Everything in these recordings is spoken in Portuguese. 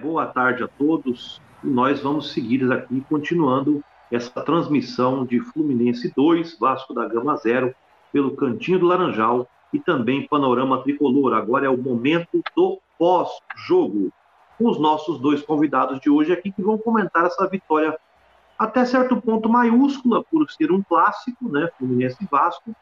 boa tarde a todos. nós vamos seguir aqui, continuando essa transmissão de Fluminense 2, Vasco da Gama 0, pelo Cantinho do Laranjal e também Panorama Tricolor. Agora é o momento do pós-jogo, com os nossos dois convidados de hoje aqui que vão comentar essa vitória até certo ponto maiúscula, por ser um clássico, né, Fluminense e Vasco,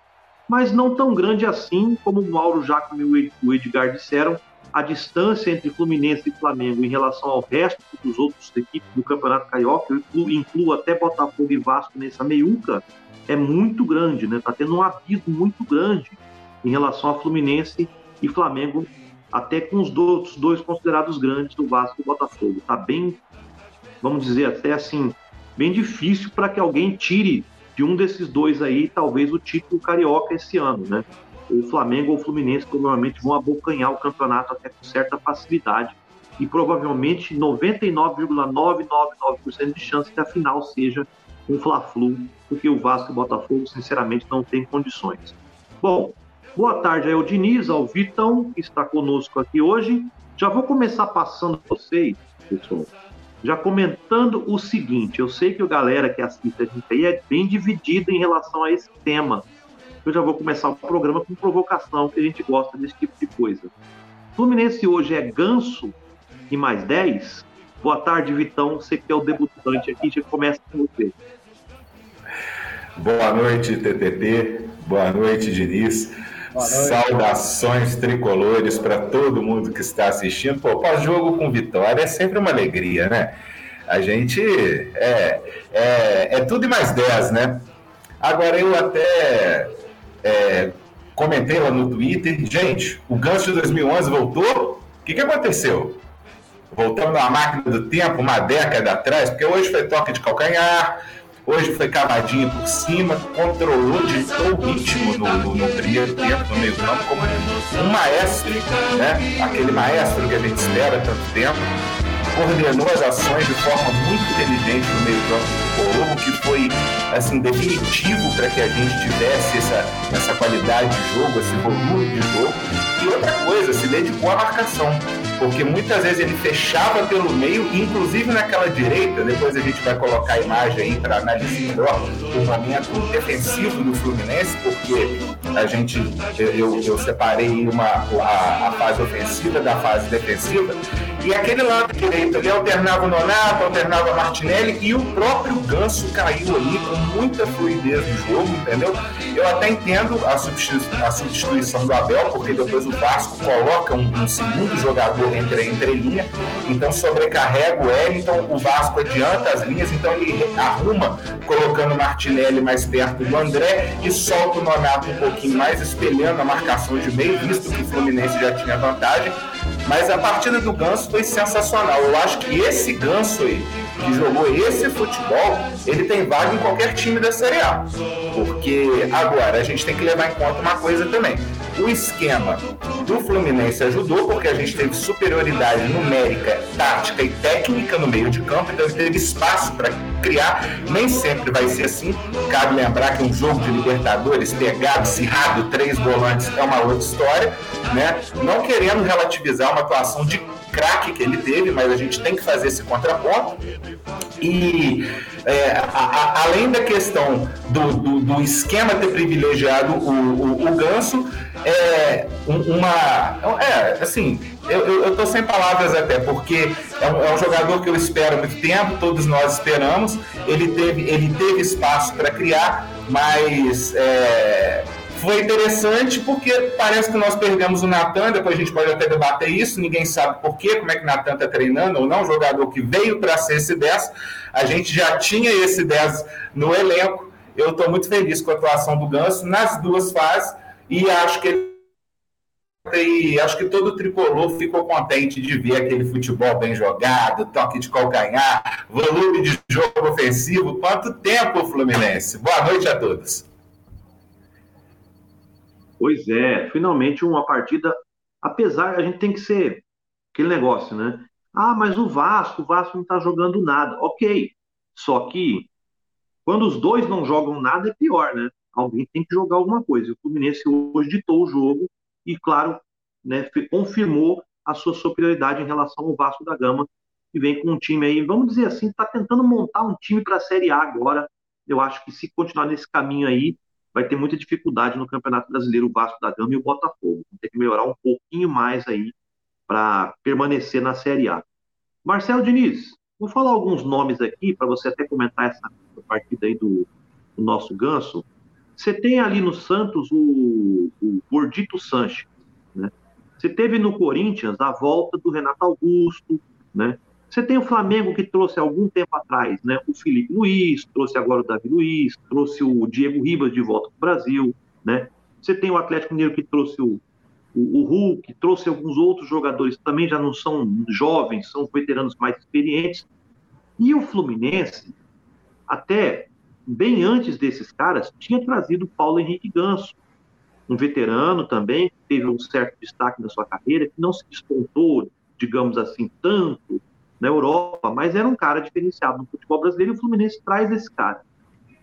mas não tão grande assim, como o Mauro Jacome e o Edgar disseram, a distância entre Fluminense e Flamengo em relação ao resto dos outros equipes do Campeonato Carioca, eu incluo, incluo até Botafogo e Vasco nessa meiuca, é muito grande, né? Tá tendo um abismo muito grande em relação a Fluminense e Flamengo, até com os outros dois considerados grandes do Vasco e Botafogo. Tá bem, vamos dizer até assim, bem difícil para que alguém tire de um desses dois aí, talvez o título carioca esse ano, né? O Flamengo ou o Fluminense provavelmente vão abocanhar o campeonato até com certa facilidade e provavelmente 99,999% de chance que a final seja um Fla-Flu, porque o Vasco e o Botafogo, sinceramente, não tem condições. Bom, boa tarde ao Diniz, ao Vitão, que está conosco aqui hoje. Já vou começar passando para vocês, pessoal, já comentando o seguinte, eu sei que a galera que assiste a gente aí é bem dividida em relação a esse tema, eu já vou começar o programa com provocação, que a gente gosta desse tipo de coisa. Fluminense hoje é ganso e mais 10? Boa tarde, Vitão. Você que é o debutante aqui, já começa com você. Boa noite, TTT. Boa noite, Diniz. Boa noite. Saudações tricolores para todo mundo que está assistindo. Pô, pós-jogo com vitória é sempre uma alegria, né? A gente é, é, é tudo e mais 10, né? Agora eu até comentei lá no Twitter, gente, o gancho de 2011 voltou? O que, que aconteceu? Voltamos na máquina do tempo, uma década atrás, porque hoje foi toque de calcanhar, hoje foi cavadinha por cima, controlou, ditou o ritmo no, no, no primeiro tempo, no meio campo, como um maestro, né? Aquele maestro que a gente espera tanto tempo coordenou as ações de forma muito inteligente no meio campo do Colombo, que foi assim definitivo para que a gente tivesse essa, essa qualidade de jogo, esse volume de jogo. E outra coisa, se dedicou à marcação, porque muitas vezes ele fechava pelo meio, inclusive naquela direita, depois a gente vai colocar a imagem aí para analisar melhor o momento defensivo do Fluminense, porque a gente, eu, eu separei uma, a, a fase ofensiva da fase defensiva, e aquele lado direito ali alternava o Nonato, alternava o Martinelli e o próprio Ganso caiu ali com muita fluidez no jogo, entendeu? Eu até entendo a, substitu a substituição do Abel, porque depois o Vasco coloca um, um segundo jogador entre a entrelinha, então sobrecarrega o Wellington, o Vasco adianta as linhas, então ele arruma colocando o Martinelli mais perto do André e solta o Nonato um pouquinho mais, espelhando a marcação de meio, visto que o Fluminense já tinha vantagem. Mas a partida do Ganso foi sensacional. Eu acho que esse Ganso aí, que jogou esse futebol, ele tem vaga em qualquer time da Série A. Porque agora a gente tem que levar em conta uma coisa também. O esquema do Fluminense ajudou porque a gente teve superioridade numérica, tática e técnica no meio de campo, então teve espaço para criar. Nem sempre vai ser assim. Cabe lembrar que um jogo de Libertadores pegado, cirrado, três volantes é uma outra história, né? Não querendo relativizar uma atuação de craque que ele teve, mas a gente tem que fazer esse contraponto. E é, a, a, além da questão do, do, do, esquema ter privilegiado o, o, o Ganso, é uma. É, assim, eu, eu, tô sem palavras até, porque é um, é um, jogador que eu espero muito tempo, todos nós esperamos. Ele teve, ele teve espaço para criar, mas. É, foi interessante porque parece que nós perdemos o Natan, depois a gente pode até debater isso, ninguém sabe por quê, como é que o Natan está treinando ou não, jogador que veio para ser esse 10, a gente já tinha esse 10 no elenco, eu estou muito feliz com a atuação do Ganso nas duas fases e acho que ele e acho que todo tricolor ficou contente de ver aquele futebol bem jogado, toque de calcanhar, volume de jogo ofensivo. Quanto tempo, Fluminense? Boa noite a todos. Pois é, finalmente uma partida, apesar, a gente tem que ser aquele negócio, né? Ah, mas o Vasco, o Vasco não tá jogando nada. Ok, só que quando os dois não jogam nada é pior, né? Alguém tem que jogar alguma coisa. O Fluminense hoje ditou o jogo e, claro, né, confirmou a sua superioridade em relação ao Vasco da Gama, e vem com um time aí, vamos dizer assim, está tentando montar um time para a Série A agora. Eu acho que se continuar nesse caminho aí, vai ter muita dificuldade no Campeonato Brasileiro, o Vasco da Gama e o Botafogo. Vão ter que melhorar um pouquinho mais aí para permanecer na Série A. Marcelo Diniz, vou falar alguns nomes aqui para você até comentar essa partida aí do, do, nosso ganso. Você tem ali no Santos o, o Gordito Sanches, né? Você teve no Corinthians a volta do Renato Augusto, né? Você tem o Flamengo que trouxe algum tempo atrás, né? O Felipe Luiz, trouxe agora o Davi Luiz, trouxe o Diego Ribas de volta para o Brasil, né? Você tem o Atlético Mineiro que trouxe o, o, o Hulk, trouxe alguns outros jogadores que também já não são jovens, são veteranos mais experientes. E o Fluminense, até bem antes desses caras, tinha trazido o Paulo Henrique Ganso, um veterano também, que teve um certo destaque na sua carreira, que não se despontou, digamos assim, tanto na Europa, mas era um cara diferenciado no futebol brasileiro e o Fluminense traz esse cara.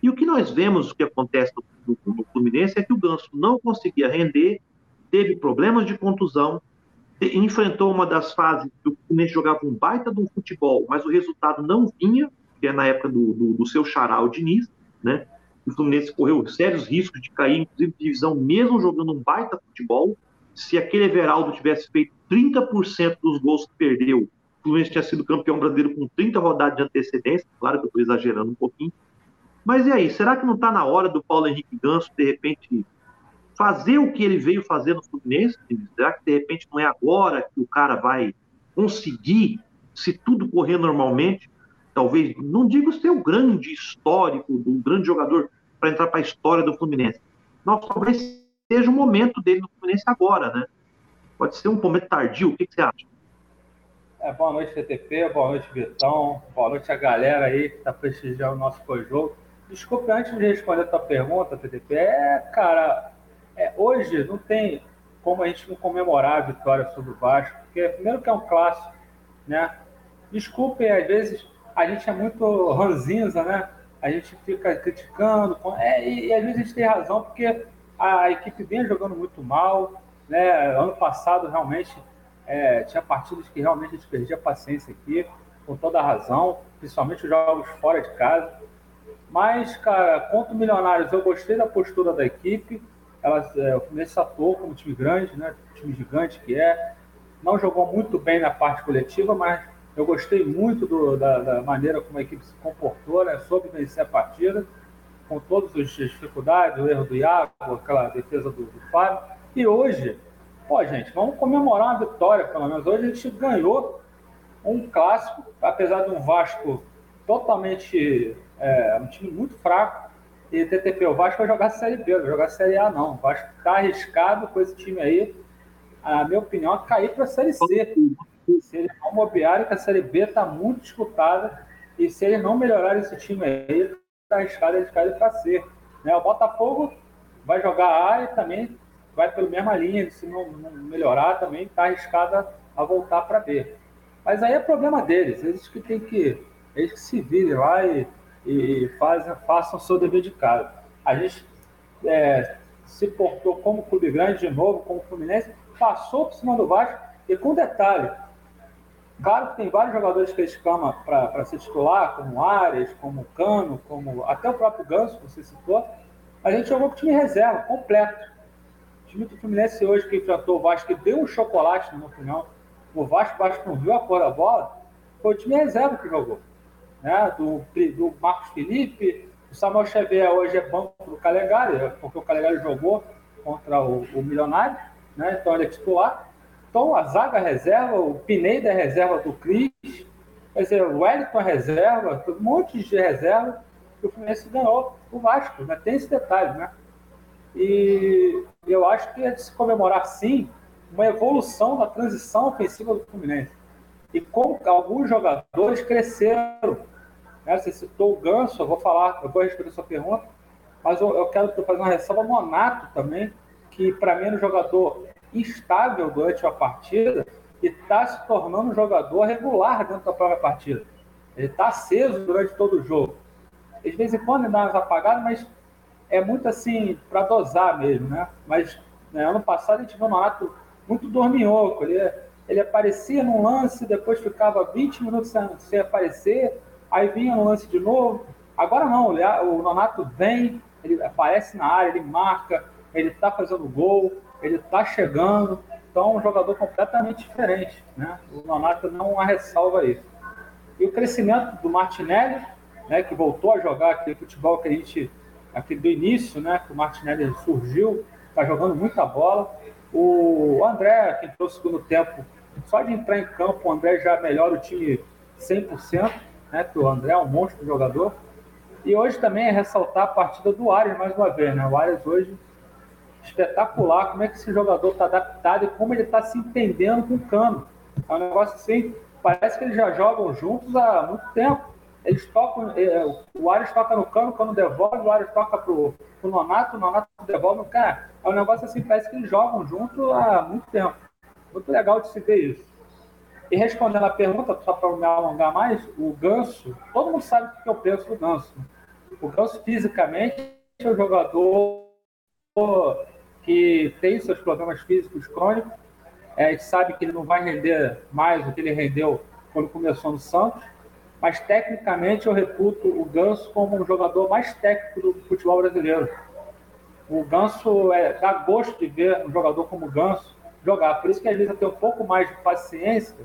E o que nós vemos, que acontece no, no, no Fluminense, é que o Ganso não conseguia render, teve problemas de contusão, enfrentou uma das fases que o Fluminense jogava um baita um futebol, mas o resultado não vinha, que é na época do, do, do seu xará, o Diniz, né? O Fluminense correu sérios riscos de cair, inclusive, divisão, mesmo jogando um baita futebol. Se aquele Everaldo tivesse feito 30% dos gols que perdeu, Fluminense tinha sido campeão brasileiro com 30 rodadas de antecedência, claro que eu estou exagerando um pouquinho. Mas e aí, será que não está na hora do Paulo Henrique Ganso, de repente, fazer o que ele veio fazer no Fluminense? Será que de repente não é agora que o cara vai conseguir, se tudo correr normalmente, talvez, não digo ser o grande histórico, do grande jogador para entrar para a história do Fluminense. Não, talvez seja o momento dele no Fluminense agora, né? Pode ser um momento tardio, o que, que você acha? É, boa noite, TTP, boa noite, Vitão, boa noite a galera aí que está prestigiando o nosso pós-jogo. Desculpe, antes de responder a tua pergunta, TTP, é, cara, é, hoje não tem como a gente não comemorar a vitória sobre o Vasco, porque primeiro que é um clássico, né? Desculpe, às vezes a gente é muito ranzinza, né? A gente fica criticando, é, e, e às vezes a gente tem razão, porque a, equipe vem jogando muito mal, né? Ano passado realmente é, tinha partidas que realmente a gente perdia a paciência aqui, com toda a razão, principalmente os jogos fora de casa. Mas, cara, contra o Milionários, eu gostei da postura da equipe. Ela, é, o Fluminense atuou como time grande, né? time gigante que é. Não jogou muito bem na parte coletiva, mas eu gostei muito do, da, da, maneira como a equipe se comportou, né? soube vencer a partida, com todas as dificuldades, o erro do Iago, aquela defesa do, do Fábio. E hoje, Pô, gente, vamos comemorar uma vitória, pelo menos. Hoje a gente ganhou um clássico, apesar de um Vasco totalmente. É, um time muito fraco. E TTP, o Vasco vai jogar Série B, vai jogar Série A, não. O Vasco está arriscado com esse time aí. A minha opinião é cair para Série C. Se eles não mobiarem, que a Série B está muito disputada. E se eles não melhorarem esse time aí, está arriscado caírem para C. Né? O Botafogo vai jogar A e também vai pela mesma linha, se não, não melhorar também está arriscada a voltar para B. Mas aí é problema deles, eles que tem que, eles que se virem lá e, e fazem, façam o seu dever de casa. A gente é, se portou como clube grande de novo, como Fluminense, passou por cima do Vasco e com detalhe, Claro que tem vários jogadores que eles clamam para ser titular, como Arias, como Cano, como até o próprio Ganso, que você citou. A gente jogou com time reserva, completo time do Fluminense hoje que enfrentou o Vasco, que deu um chocolate, minha opinião, o Vasco, o Vasco não viu a cor da bola, foi o time reserva que jogou. Né? Do, do Marcos Felipe, o Samuel Xavier hoje é banco do Calegari, porque o Calegari jogou contra o, o Milionário, né? então ele é titular. Então a zaga reserva, o Pineda é reserva do Cris, quer dizer, o Wellington é reserva, um monte de reserva, que o Fluminense ganhou o Vasco, né? tem esse detalhe, né? E eu acho que é de se comemorar, sim, uma evolução da transição ofensiva do Fluminense. E como alguns jogadores cresceram. Né? Você citou o Ganso, eu vou falar, eu vou responder a sua pergunta, mas eu, eu quero fazer uma ressalva ao Monato também, que para mim é um jogador instável durante a partida e está se tornando um jogador regular dentro da própria partida. Ele está aceso durante todo o jogo. De vez em quando ele dá umas apagadas, mas é muito assim, para dosar mesmo, né? Mas né, ano passado a gente viu um Nonato muito dorminhoco, ele ele aparecia num lance, depois ficava 20 minutos sem, sem aparecer, aí vinha no lance de novo. Agora não, o Nonato vem, ele aparece na área, ele marca, ele está fazendo gol, ele está chegando. Então, um jogador completamente diferente. Né? O Nonato não ressalva isso. E o crescimento do Martinelli, né, que voltou a jogar aquele futebol que a gente, aqui do início, né, que o Martinelli surgiu, está jogando muita bola. O André, que entrou no segundo tempo, só de entrar em campo, o André já melhora o time 100%, né, que o André é um monstro jogador. E hoje também é ressaltar a partida do Arias mais uma vez, né? O Arias hoje espetacular, como é que esse jogador está adaptado e como ele está se entendendo com o Cano. É um negócio assim, parece que eles já jogam juntos há muito tempo. Eles tocam, é, o Arias toca no Cano, o Cano devolve, o Arias toca pro, pro Nonato, o Nonato devolve cara. É um negócio assim, parece que eles jogam juntos há muito tempo. Muito legal de se ver isso. E respondendo a pergunta, só para me alongar mais, o Ganso, todo mundo sabe o que eu penso do Ganso. O Ganso, fisicamente, é um jogador que tem seus problemas físicos crônicos. É, a gente sabe que ele não vai render mais do que ele rendeu quando começou no Santos, mas tecnicamente eu reputo o Ganso como um jogador mais técnico do futebol brasileiro. O Ganso é, dá gosto de ver um jogador como o Ganso jogar. Por isso que às vezes eu tenho um pouco mais de paciência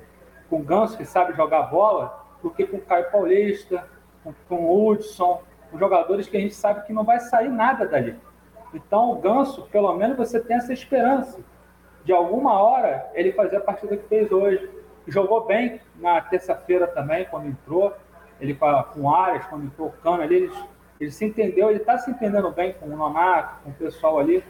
com o Ganso, que sabe jogar bola, do que com o Caio Paulista, com, com o Hudson, com jogadores que a gente sabe que não vai sair nada dali. Então, o Ganso, pelo menos você tem essa esperança de alguma hora ele fazer a partida que fez hoje. Jogou bem na terça-feira também, quando entrou. Ele com o quando entrou o Cano ali, ele, ele se entendeu, ele está se entendendo bem com o Nonato, com o pessoal ali.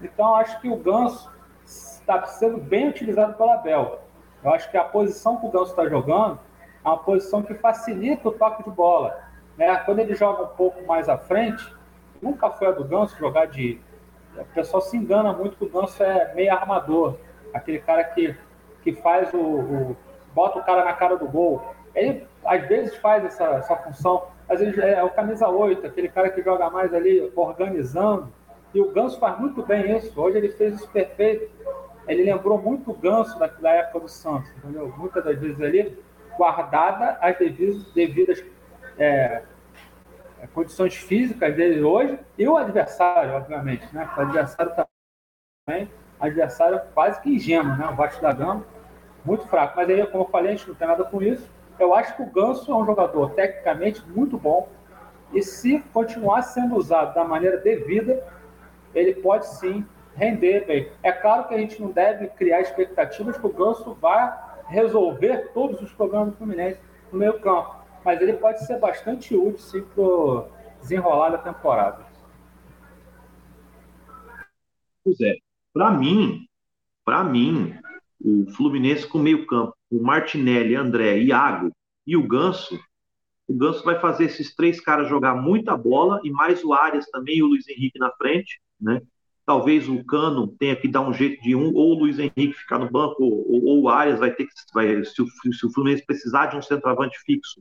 Então, acho que o Ganso está sendo bem utilizado pela Bel. Eu acho que a posição que o Ganso está jogando é uma posição que facilita o toque de bola. Né? Quando ele joga um pouco mais à frente, nunca foi a do Ganso jogar de. O pessoal se engana muito que o Ganso é meio armador, aquele cara que, que faz o, o bota o cara na cara do gol. Ele às vezes faz essa, essa função, às vezes é o camisa 8, aquele cara que joga mais ali organizando. E o Ganso faz muito bem isso. Hoje ele fez isso perfeito. Ele lembrou muito o Ganso da, da época do Santos, entendeu? Muitas das vezes ali, guardada as devidas, devidas é, é, condições físicas dele hoje e o adversário, obviamente, né? O adversário também, adversário quase que ingênuo, né? O Vasco da Gama, muito fraco. Mas aí, como eu falei, a gente não tem nada com isso. Eu acho que o Ganso é um jogador tecnicamente muito bom e se continuar sendo usado da maneira devida, ele pode sim render bem. É claro que a gente não deve criar expectativas que o Ganso vá resolver todos os problemas do Fluminense no meio campo mas ele pode ser bastante útil sim para desenrolar da temporada. Pois é, para mim, para mim, o Fluminense com meio campo, o Martinelli, André, Iago e o Ganso, o Ganso vai fazer esses três caras jogar muita bola e mais o Arias também e o Luiz Henrique na frente, né? Talvez o Cano tenha que dar um jeito de um, ou o Luiz Henrique ficar no banco, ou, ou o Arias vai ter que, vai, se, o, se o Fluminense precisar de um centroavante fixo,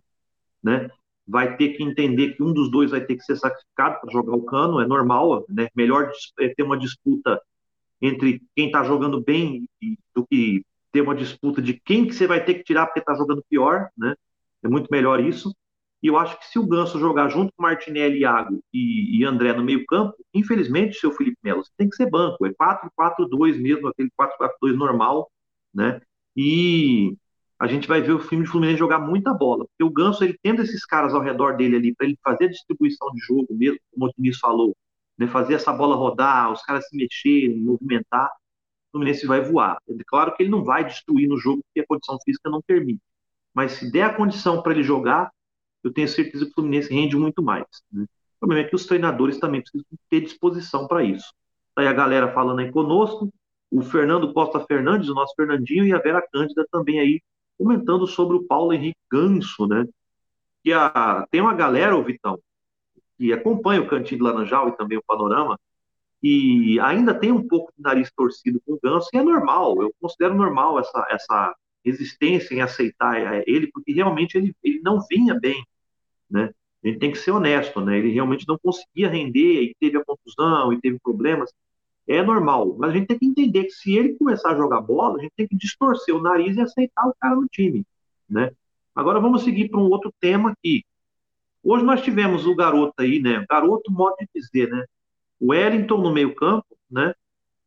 né? Vai ter que entender que um dos dois vai ter que ser sacrificado para jogar o cano, é normal, né? Melhor é ter uma disputa entre quem está jogando bem do que ter uma disputa de quem que você vai ter que tirar porque está jogando pior, né? É muito melhor isso. E eu acho que se o Ganso jogar junto com Martinelli, Iago e, e André no meio-campo, infelizmente, seu Felipe Melo, tem que ser banco. É 4-4-2 mesmo, aquele 4-4-2 normal, né? E a gente vai ver o filme de Fluminense jogar muita bola. Porque o Ganso, ele tendo esses caras ao redor dele ali, para ele fazer a distribuição de jogo mesmo, como o Diniz falou, né, fazer essa bola rodar, os caras se mexerem, movimentar, o Fluminense vai voar. É claro que ele não vai destruir no jogo, porque a condição física não permite. Mas se der a condição para ele jogar, eu tenho certeza que o Fluminense rende muito mais. Né? O problema é que os treinadores também precisam ter disposição para isso. Tá aí a galera falando aí conosco, o Fernando Costa Fernandes, o nosso Fernandinho, e a Vera Cândida também aí comentando sobre o Paulo Henrique Ganso, né? Que a, tem uma galera, o Vitão, que acompanha o Cantinho de Laranjal e também o Panorama, e ainda tem um pouco de nariz torcido com o Ganso, e é normal, eu considero normal essa, essa resistência em aceitar é, ele, porque realmente ele, ele não vinha bem, né? A gente tem que ser honesto, né? Ele realmente não conseguia render, e teve a contusão, e teve problemas. é normal. Mas a gente tem que entender que se ele começar a jogar bola, a gente tem que distorcer o nariz e aceitar o cara no time, né? Agora vamos seguir para um outro tema aqui. Hoje nós tivemos o garoto aí, né? Garoto, modo de dizer, né? O Wellington no meio campo, né?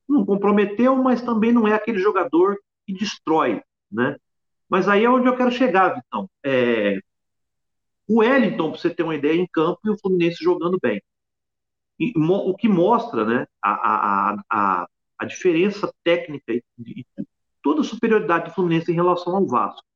Não comprometeu, mas também não é aquele jogador que destrói, né? Mas aí é onde eu quero chegar, Vitão. É... O Wellington, para você ter uma ideia, em campo e o Fluminense jogando bem. E, o que mostra né, a, a, a, a diferença técnica e, e toda a superioridade do Fluminense em relação ao Vasco.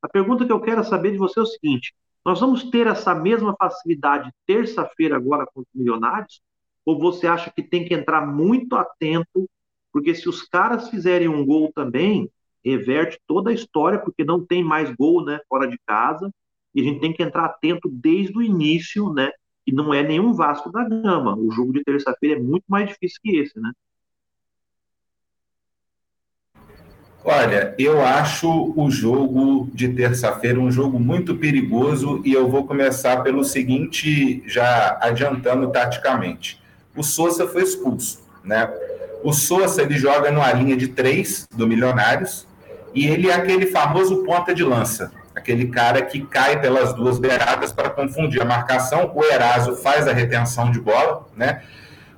A pergunta que eu quero saber de você é o seguinte: nós vamos ter essa mesma facilidade terça-feira agora com os milionários? Ou você acha que tem que entrar muito atento? Porque se os caras fizerem um gol também, reverte toda a história, porque não tem mais gol né, fora de casa. E a gente tem que entrar atento desde o início, né? E não é nenhum Vasco da Gama. O jogo de terça-feira é muito mais difícil que esse, né? Olha, eu acho o jogo de terça-feira um jogo muito perigoso e eu vou começar pelo seguinte, já adiantando taticamente. O Souza foi expulso, né? O Souza ele joga numa linha de três do Milionários e ele é aquele famoso ponta de lança, aquele cara que cai pelas duas beiradas para confundir a marcação. O Eraso faz a retenção de bola, né?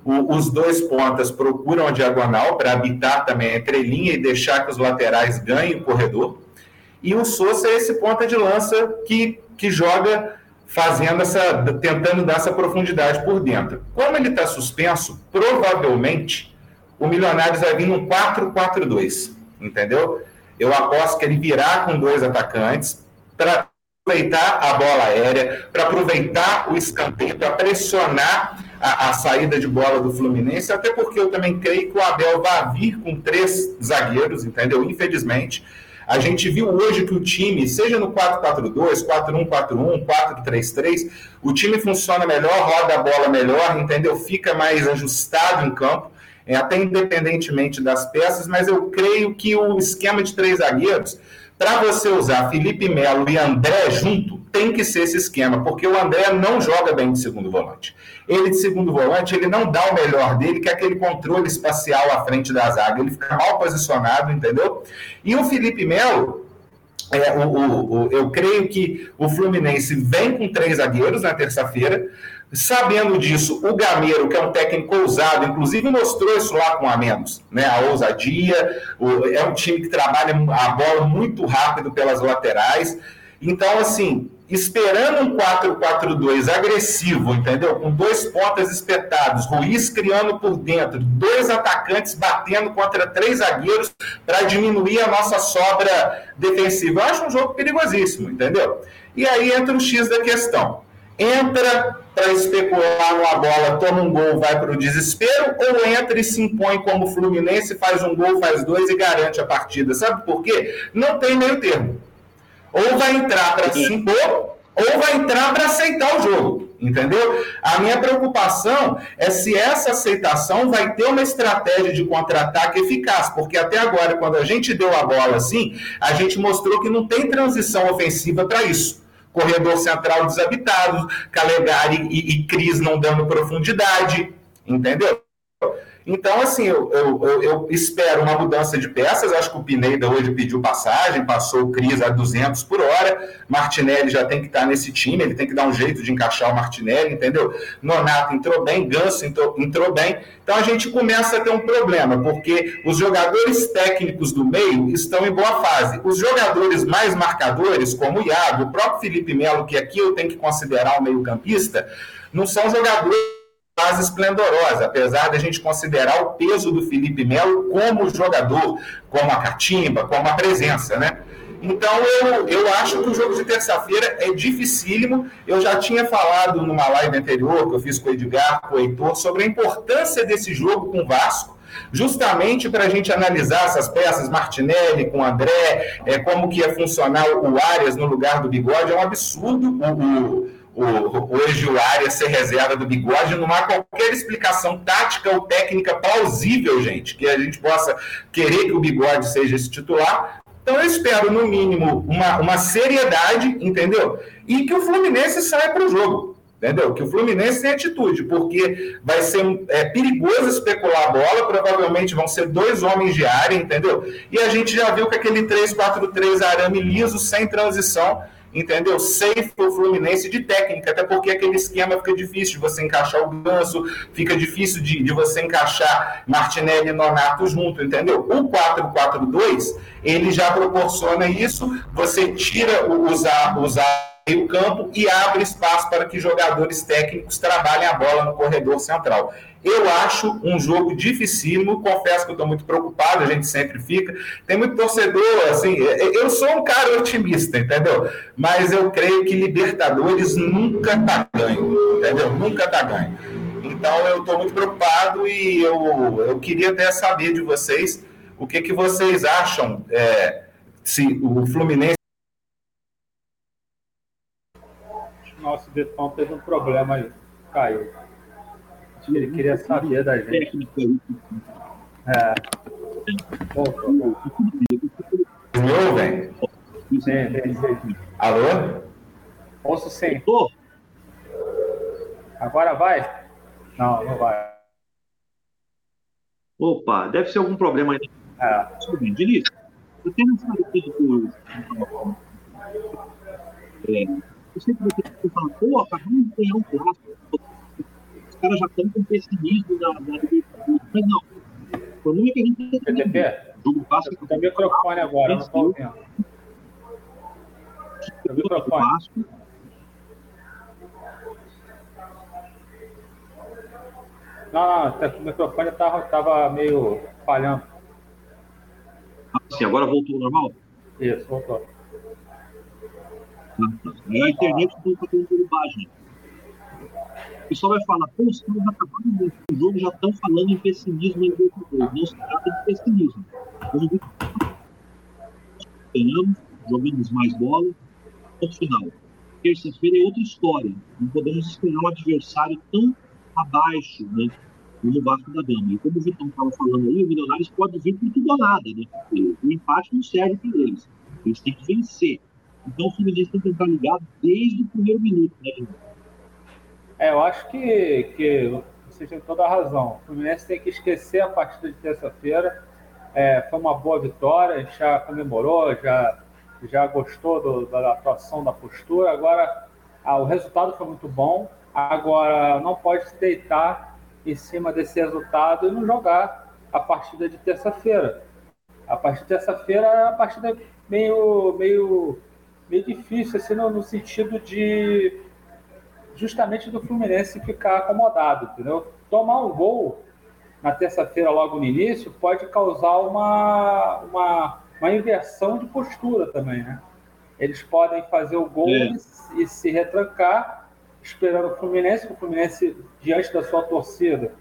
O, os dois pontas procuram a diagonal para habitar também a entrelinha e deixar que os laterais ganhem o corredor. E o Souza é esse ponta de lança que, que joga fazendo essa, tentando dar essa profundidade por dentro. Como ele está suspenso, provavelmente o Milionários vai vir num 4-4-2, entendeu? Eu aposto que ele virá com dois atacantes para aproveitar a bola aérea, para aproveitar o escanteio, para pressionar a, a, saída de bola do Fluminense, até porque eu também creio que o Abel vai vir com três zagueiros, entendeu? Infelizmente. A gente viu hoje que o time, seja no 4-4-2, 4-1-4-1, 4-3-3, o time funciona melhor, roda a bola melhor, entendeu? Fica mais ajustado em campo, é, até independentemente das peças, mas eu creio que o esquema de três zagueiros para você usar Felipe Melo e André junto, tem que ser esse esquema, porque o André não joga bem de segundo volante. Ele de segundo volante, ele não dá o melhor dele, que é aquele controle espacial à frente da zaga. Ele fica mal posicionado, entendeu? E o Felipe Melo, é, o, o, o, eu creio que o Fluminense vem com três zagueiros na terça-feira. Sabendo disso, o Gameiro, que é um técnico ousado, inclusive mostrou isso lá com a menos, né? A ousadia, o, é um time que trabalha a bola muito rápido pelas laterais. Então, assim, esperando um 4-4-2 agressivo, entendeu? Com dois pontas espetados, Ruiz criando por dentro, dois atacantes batendo contra três zagueiros para diminuir a nossa sobra defensiva. Eu acho um jogo perigosíssimo, entendeu? E aí entra o X da questão entra para especular numa bola, toma um gol, vai para o desespero, ou entra e se impõe como Fluminense, faz um gol, faz dois e garante a partida. Sabe por quê? Não tem meio termo. Ou vai entrar para se impor, ou vai entrar para aceitar o jogo. Entendeu? A minha preocupação é se essa aceitação vai ter uma estratégia de contra-ataque eficaz, porque até agora, quando a gente deu a bola assim, a gente mostrou que não tem transição ofensiva para isso corredor central desabitado, Calegari e, e Cris não dando profundidade, entendeu? Então, assim, eu, eu, eu, espero uma mudança de peças. Acho que o Pineda hoje pediu passagem, passou o Cris a 200 por hora. Martinelli já tem que estar nesse time, ele tem que dar um jeito de encaixar o Martinelli, entendeu? Nonato entrou bem, Ganso entrou, entrou bem. Então a gente começa a ter um problema, porque os jogadores técnicos do meio estão em boa fase. Os jogadores mais marcadores, como o Iago, o próprio Felipe Melo, que aqui eu tenho que considerar o meio-campista, não são jogadores fase esplendorosa, apesar de a gente considerar o peso do Felipe Melo como jogador, como a catimba, como a presença, né? Então eu, eu acho que o jogo de terça-feira é dificílimo. Eu já tinha falado numa live anterior que eu fiz com o Edgar, com o Heitor, sobre a importância desse jogo com o Vasco, justamente para a gente analisar essas peças, Martinelli com André, é, como que ia funcionar o Arias no lugar do bigode. É um absurdo o, o o, o área ser reserva do bigode, não há qualquer explicação tática ou técnica plausível, gente, que a gente possa querer que o bigode seja esse titular. Então eu espero, no mínimo, uma, uma seriedade, entendeu? E que o Fluminense saia para o jogo. entendeu? Que o Fluminense tem atitude, porque vai ser é, perigoso especular a bola, provavelmente vão ser dois homens de área, entendeu? E a gente já viu que aquele 3-4-3 arame liso, sem transição, entendeu? Safe o Fluminense de técnica, até porque aquele esquema fica difícil de você encaixar o Ganso, fica difícil de, de você encaixar Martinelli e Nonato junto, entendeu? O 4-4-2, ele já proporciona isso, você tira o usar, usar meio campo e abre espaço para que jogadores técnicos trabalhem a bola no corredor central. Eu acho um jogo dificílimo, confesso que eu estou muito preocupado, a gente sempre fica. Tem muito torcedor, assim, eu sou um cara otimista, entendeu? Mas eu creio que Libertadores nunca tá ganho, entendeu? Nunca tá ganho. Então eu estou muito preocupado e eu, eu queria até saber de vocês o que, que vocês acham é, se o Fluminense nosso Betão teve um problema aí, caiu. Que ele queria saber da gente. É. Me ouvem? Sim, sim, sim. Alô? Ouço sim. Agora vai? Não, não vai. Opa, deve ser algum problema aí. É. Diniz, eu tenho um é, eu sempre você fala, pô, acabamos de ganhar um clássico. Caras já estão com pessimismo na, na Mas não. O problema é que a gente tem que jogo clássico. Tem microfone agora, não estou ouvindo. O microfone. Não, não, o microfone estava meio falhando. Ah, sim, agora voltou ao normal? Isso, voltou. É a internet não está tendo bobagem. Pessoal vai falar, pô, os caras acabaram o jogo já estão falando em pessimismo em Libertadores. Não se trata de pessimismo. Ganhamos, jogamos mais bola, ponto final. Terça-feira é outra história. Não podemos esperar um adversário tão abaixo, né? No Vasco da Gama. E como o Vitão estava falando aí, o Milionários pode vir por tudo ou nada, né? Porque o empate não serve para eles. Eles têm que vencer. Então o Fluminense tem que estar ligado desde o primeiro minuto, né, É, eu acho que, que você tem toda a razão. O Fluminense tem que esquecer a partida de terça-feira. É, foi uma boa vitória, a gente já comemorou, já, já gostou do, da atuação, da postura. Agora, ah, o resultado foi muito bom. Agora, não pode se deitar em cima desse resultado e não jogar a partida de terça-feira. A partida de terça-feira é a partida meio, meio meio difícil, assim, no, no sentido de justamente do Fluminense ficar acomodado, entendeu? Tomar um gol na terça-feira, logo no início, pode causar uma, uma, uma inversão de postura também, né? Eles podem fazer o gol é. e, se retrancar, esperando o Fluminense, o Fluminense, diante da sua torcida,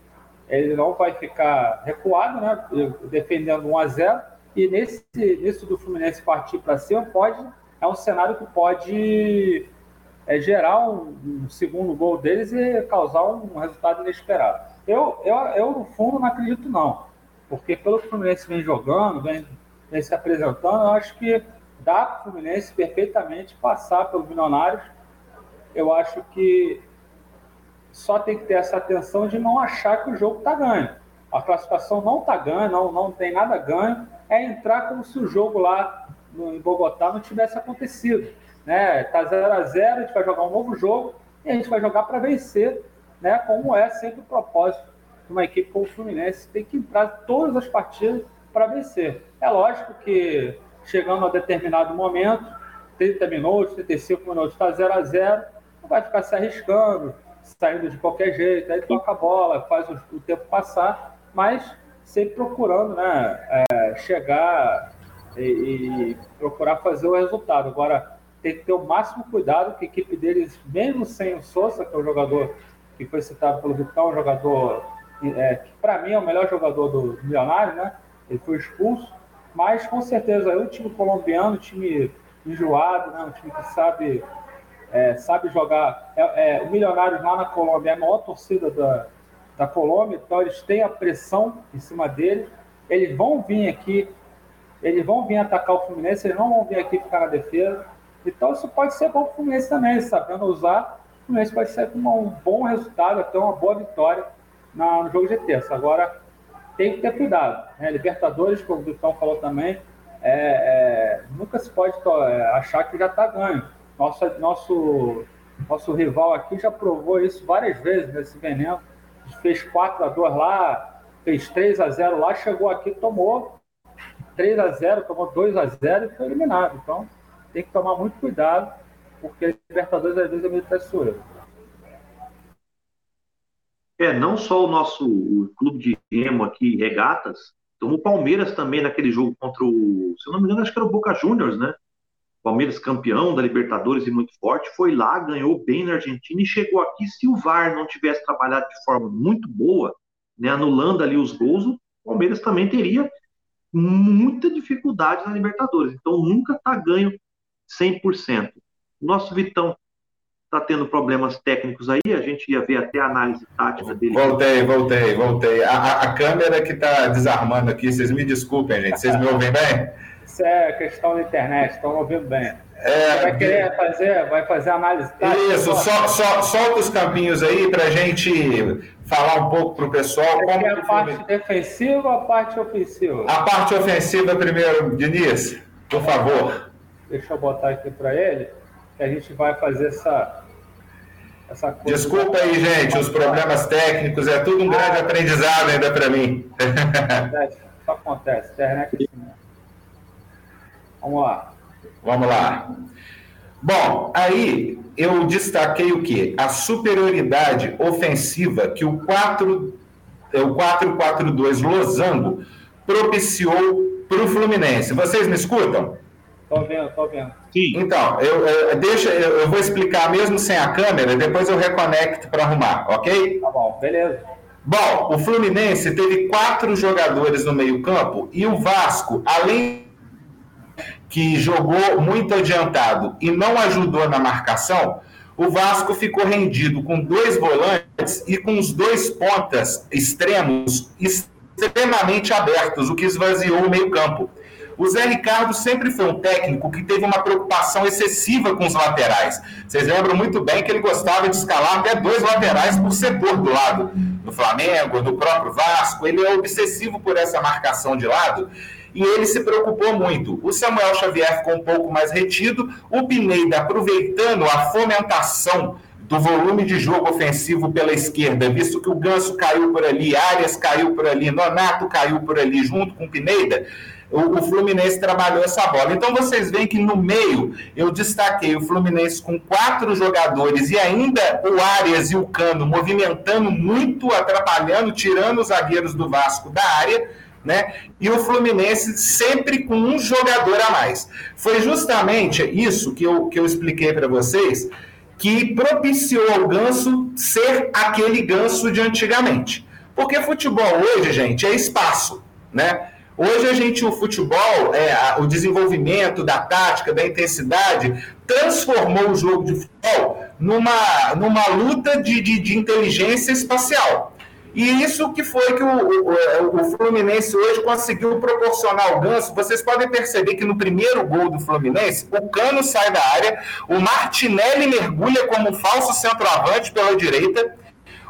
ele não vai ficar recuado, né? Defendendo 1 a 0 e nesse, nisso do Fluminense partir para cima, pode é um cenário que pode é, gerar um, um, segundo gol deles e causar um resultado inesperado. Eu, eu, eu, no fundo, não acredito, não. Porque pelo que o Fluminense vem jogando, vem, vem se apresentando, eu acho que dá para o Fluminense perfeitamente passar pelos milionários. Eu acho que só tem que ter essa atenção de não achar que o jogo está ganho. A classificação não está ganha, não, não tem nada ganho. É entrar como se o jogo lá no, em Bogotá não tivesse acontecido. Né? Tá 0 a 0 a gente vai jogar um novo jogo e a gente vai jogar para vencer, né? como é sempre o propósito de uma equipe como o Fluminense. Tem que entrar todas as partidas para vencer. É lógico que chegando a determinado momento, 30 minutos, 35 minutos, está 0 a 0 não vai ficar se arriscando, saindo de qualquer jeito, aí toca a bola, faz o, o tempo passar, mas sempre procurando né, é, chegar e, e, procurar fazer o resultado. Agora, tem que ter o máximo cuidado que a equipe deles, mesmo sem o Souza, que é o jogador que foi citado pelo Vitão, um jogador é, que para mim é o melhor jogador do Milionário, né? Ele foi expulso, mas com certeza é um time colombiano, um time enjoado, né? um time que sabe, é, sabe jogar. É, é, o Milionário lá na Colômbia é a maior torcida da, da Colômbia, então eles têm a pressão em cima deles. Eles vão vir aqui eles vão vir atacar o Fluminense, eles não vão vir aqui ficar na defesa. Então isso pode ser bom para o Fluminense também, sabendo usar o Fluminense sair com um bom resultado, até uma boa vitória no jogo de terça. Agora, tem que ter cuidado. Né? Libertadores, como o Vitão falou também, é, é, nunca se pode é, achar que já está ganho. Nossa, nosso, nosso rival aqui já provou isso várias vezes nesse veneno. Fez 4 a 2 lá, fez 3 a 0 lá, chegou aqui, tomou 3 a 0 tomou 2 a 0 e foi eliminado. Então, tem que tomar muito cuidado, porque Libertadores às vezes é meio traiçoeiro. É, não só o nosso o clube de remo aqui, Regatas, como o Palmeiras também naquele jogo contra o, se eu não me engano, acho que era o Boca Juniors, né? Palmeiras campeão da Libertadores e muito forte, foi lá, ganhou bem na Argentina e chegou aqui. Se o VAR não tivesse trabalhado de forma muito boa, né, anulando ali os gols, o Palmeiras também teria muita dificuldade na Libertadores. Então nunca está ganho 100%. Nosso Vitão está tendo problemas técnicos aí, a gente ia ver até a análise tática dele. Voltei, voltei, voltei. A, a câmera que está desarmando aqui, vocês me desculpem, gente. Vocês me ouvem bem? Isso é questão da internet, estão ouvindo bem. É, vai querer fazer, vai fazer análise tática? Isso, só, só, solta os campinhos aí para a gente falar um pouco para o pessoal. Você como a parte foi... defensiva ou a parte ofensiva? A parte ofensiva primeiro, Diniz, por favor. Deixa eu botar aqui para ele, que a gente vai fazer essa, essa coisa. Desculpa aí, gente, os problemas técnicos, é tudo um grande aprendizado ainda para mim. Acontece, só acontece, internet é assim, Vamos lá. Vamos lá. Bom, aí eu destaquei o que? A superioridade ofensiva que o 4 é, o 4-4-2 Losango propiciou para o Fluminense. Vocês me escutam? Estou vendo, estou vendo. Sim. Então, eu, eu, deixa, eu, eu, vou explicar mesmo sem a câmera, depois eu reconecto para arrumar, ok? Tá bom, beleza. Bom, o Fluminense teve quatro jogadores no meio-campo e o Vasco, além que jogou muito adiantado e não ajudou na marcação, o Vasco ficou rendido com dois volantes e com os dois pontas extremos extremamente abertos, o que esvaziou o meio-campo. O Zé Ricardo sempre foi um técnico que teve uma preocupação excessiva com os laterais. Vocês lembram muito bem que ele gostava de escalar até dois laterais por setor do lado. Do Flamengo, do próprio Vasco, ele é obsessivo por essa marcação de lado e ele se preocupou muito. O Samuel Xavier ficou um pouco mais retido, o Pineda aproveitando a fomentação do volume de jogo ofensivo pela esquerda, visto que o Ganso caiu por ali, Arias caiu por ali, Nonato caiu por ali, junto com o Pineda, o, o, Fluminense trabalhou essa bola. Então vocês veem que no meio eu destaquei o Fluminense com quatro jogadores e ainda o Arias e o Cano movimentando muito, atrapalhando, tirando os zagueiros do Vasco da área né? E o Fluminense sempre com um jogador a mais. Foi justamente isso que eu, que eu expliquei para vocês que propiciou ao Ganso ser aquele Ganso de antigamente. Porque futebol hoje, gente, é espaço, né? Hoje a gente, o futebol, é, o desenvolvimento da tática, da intensidade, transformou o jogo de futebol numa, numa luta de, de, de inteligência espacial. E isso que foi que o, o, o, Fluminense hoje conseguiu proporcionar ao Ganso. Vocês podem perceber que no primeiro gol do Fluminense, o Cano sai da área, o Martinelli mergulha como falso centroavante pela direita,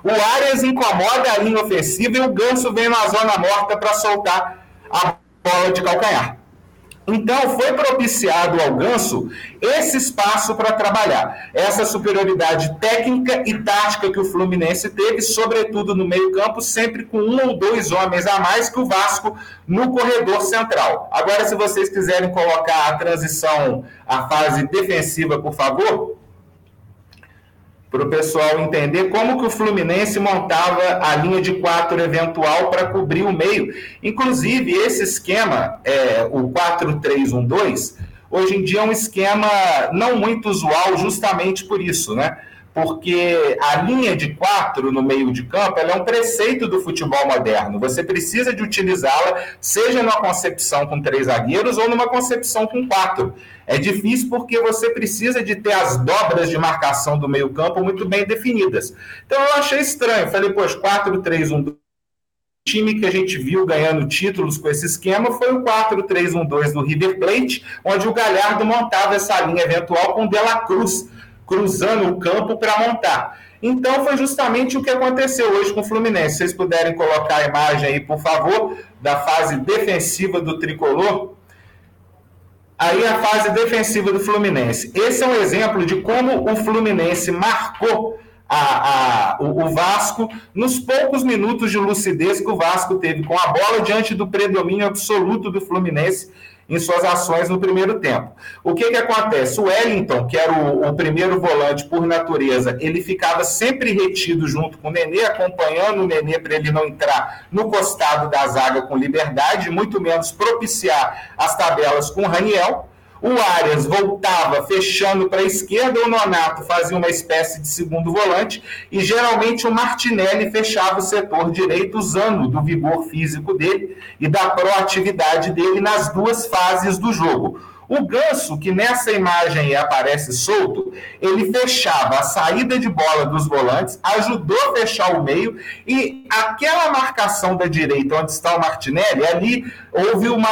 o Arias incomoda a linha ofensiva e o Ganso vem na zona morta para soltar a bola de calcanhar. Então, foi propiciado ao Ganso esse espaço para trabalhar. Essa superioridade técnica e tática que o Fluminense teve, sobretudo no meio-campo, sempre com um ou dois homens a mais que o Vasco no corredor central. Agora, se vocês quiserem colocar a transição, a fase defensiva, por favor para o pessoal entender como que o Fluminense montava a linha de quatro eventual para cobrir o meio. Inclusive, esse esquema, é, o 4-3-1-2, hoje em dia é um esquema não muito usual justamente por isso, né? porque a linha de quatro no meio de campo é um preceito do futebol moderno. Você precisa de utilizá-la, seja numa concepção com três zagueiros ou numa concepção com quatro. É difícil porque você precisa de ter as dobras de marcação do meio campo muito bem definidas. Então eu achei estranho. Falei, pois 4-3-1 time que a gente viu ganhando títulos com esse esquema foi o 4-3-1-2 do River Plate, onde o Galhardo montava essa linha eventual com o Dela Cruz cruzando o campo para montar. Então foi justamente o que aconteceu hoje com o Fluminense. Se vocês puderem colocar a imagem aí, por favor, da fase defensiva do tricolor. Aí a fase defensiva do Fluminense. Esse é um exemplo de como o Fluminense marcou a, a, o, o, Vasco nos poucos minutos de lucidez que o Vasco teve com a bola diante do predomínio absoluto do Fluminense em suas ações no primeiro tempo. O que, que acontece? O Wellington, que era o, o primeiro volante por natureza, ele ficava sempre retido junto com o Nenê, acompanhando o Nenê para ele não entrar no costado da zaga com liberdade, muito menos propiciar as tabelas com o Raniel. O Arias voltava fechando para a esquerda, o Nonato fazia uma espécie de segundo volante e geralmente o Martinelli fechava o setor direito usando do vigor físico dele e da proatividade dele nas duas fases do jogo. O Ganso, que nessa imagem aparece solto, ele fechava a saída de bola dos volantes, ajudou a fechar o meio e aquela marcação da direita onde está o Martinelli, ali houve uma.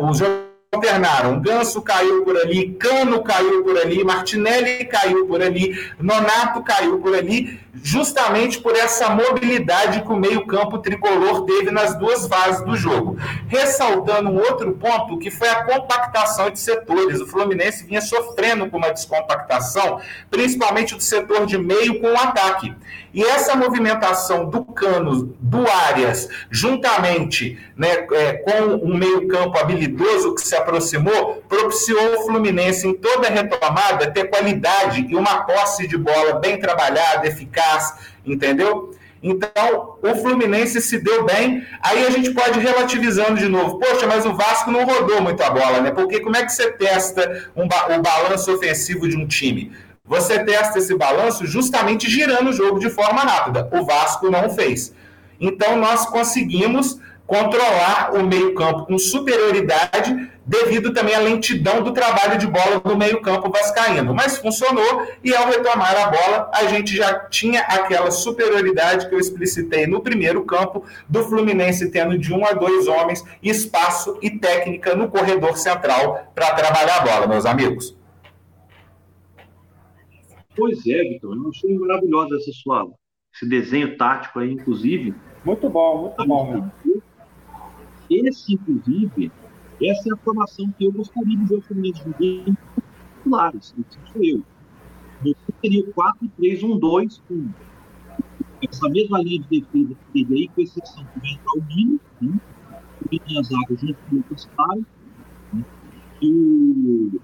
Uh, o jogo alternaram. Ganso caiu por ali, Cano caiu por ali, Martinelli caiu por ali, Nonato caiu por ali, justamente por essa mobilidade que o meio-campo tricolor teve nas duas fases do jogo. Ressaltando um outro ponto, que foi a compactação de setores. O Fluminense vinha sofrendo com uma descompactação, principalmente do setor de meio com o ataque. E essa movimentação do Cano, do Arias, juntamente né, é, com um meio-campo habilidoso que se aproximou, propiciou o Fluminense, em toda a retomada, ter qualidade e uma posse de bola bem trabalhada, eficaz, entendeu? Então, o Fluminense se deu bem. Aí a gente pode relativizando de novo. Poxa, mas o Vasco não rodou muito a bola, né? Porque como é que você testa um ba o balanço ofensivo de um time? Você testa esse balanço justamente girando o jogo de forma rápida. O Vasco não fez. Então nós conseguimos controlar o meio-campo com superioridade, devido também à lentidão do trabalho de bola do meio-campo vascaíno. Mas funcionou e ao retomar a bola, a gente já tinha aquela superioridade que eu explicitei no primeiro campo, do Fluminense tendo de um a dois homens, espaço e técnica no corredor central para trabalhar a bola, meus amigos. Pois é, Vitor, eu achei maravilhosa essa sua, esse desenho tático aí, inclusive. Muito bom, muito bom. Meu. Esse, inclusive, essa é a formação que eu gostaria de ver o Fluminense jogando titulares, isso sou eu. Eu teria 4-3-1-2 com essa mesma linha de defesa que teve aí, com exceção que vai entrar o Nino, né? o Nino zaga junto com o Lucas Paro, né? e o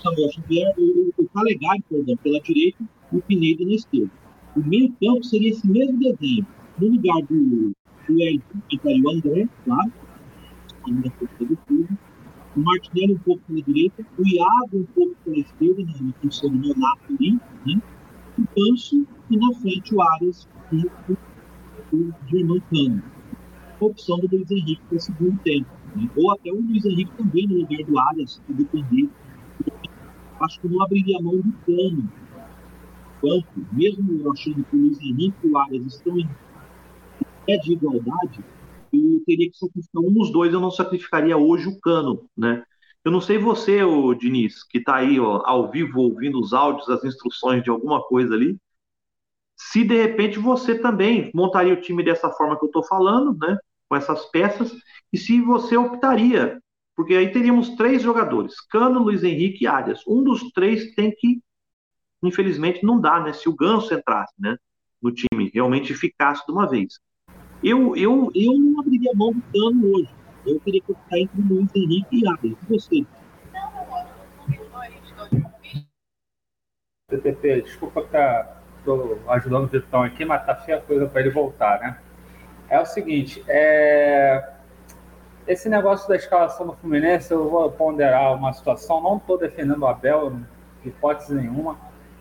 Samuel Xavier, o, o Calegari, perdão, pela direita e o Pineda na esquerda. O meio campo seria esse mesmo desenho. No lugar do, do Elton, entraria o André, claro, ainda do tudo. O Martinelli um pouco pela direita, o Iago um pouco pela esquerda, né, na função do Nonato ali, né? o Pancho e na frente o Arias e o, o Germán Cano. Opção do Luiz Henrique para o segundo tempo. Né? Ou até o Luiz Henrique também no lugar do Arias, se acho que não abriria mão do plano. Quanto, mesmo achando que o Luiz Henrique e o Arias estão em pé de igualdade, eu teria que sacrificar um dos dois, eu não sacrificaria hoje o Cano, né? Eu não sei você, o Diniz, que está aí ó, ao vivo ouvindo os áudios, as instruções de alguma coisa ali, se de repente você também montaria o time dessa forma que eu estou falando, né? Com essas peças, e se você optaria porque aí teríamos três jogadores: Cano, Luiz Henrique e Arias. Um dos três tem que, infelizmente, não dá, né? Se o Ganso entrasse, né? No time, realmente ficasse de uma vez. Eu, eu, eu não abriria mão do Cano hoje. Eu teria que ficar entre Luiz Henrique e Arias. E você? TTP, desculpa que estou ajudando o Vitão aqui, mas tá feia coisa para ele voltar, né? É o seguinte, é esse negócio da escalação do Fluminense, eu vou ponderar uma situação, não estou defendendo o Abel, hipótese nenhuma.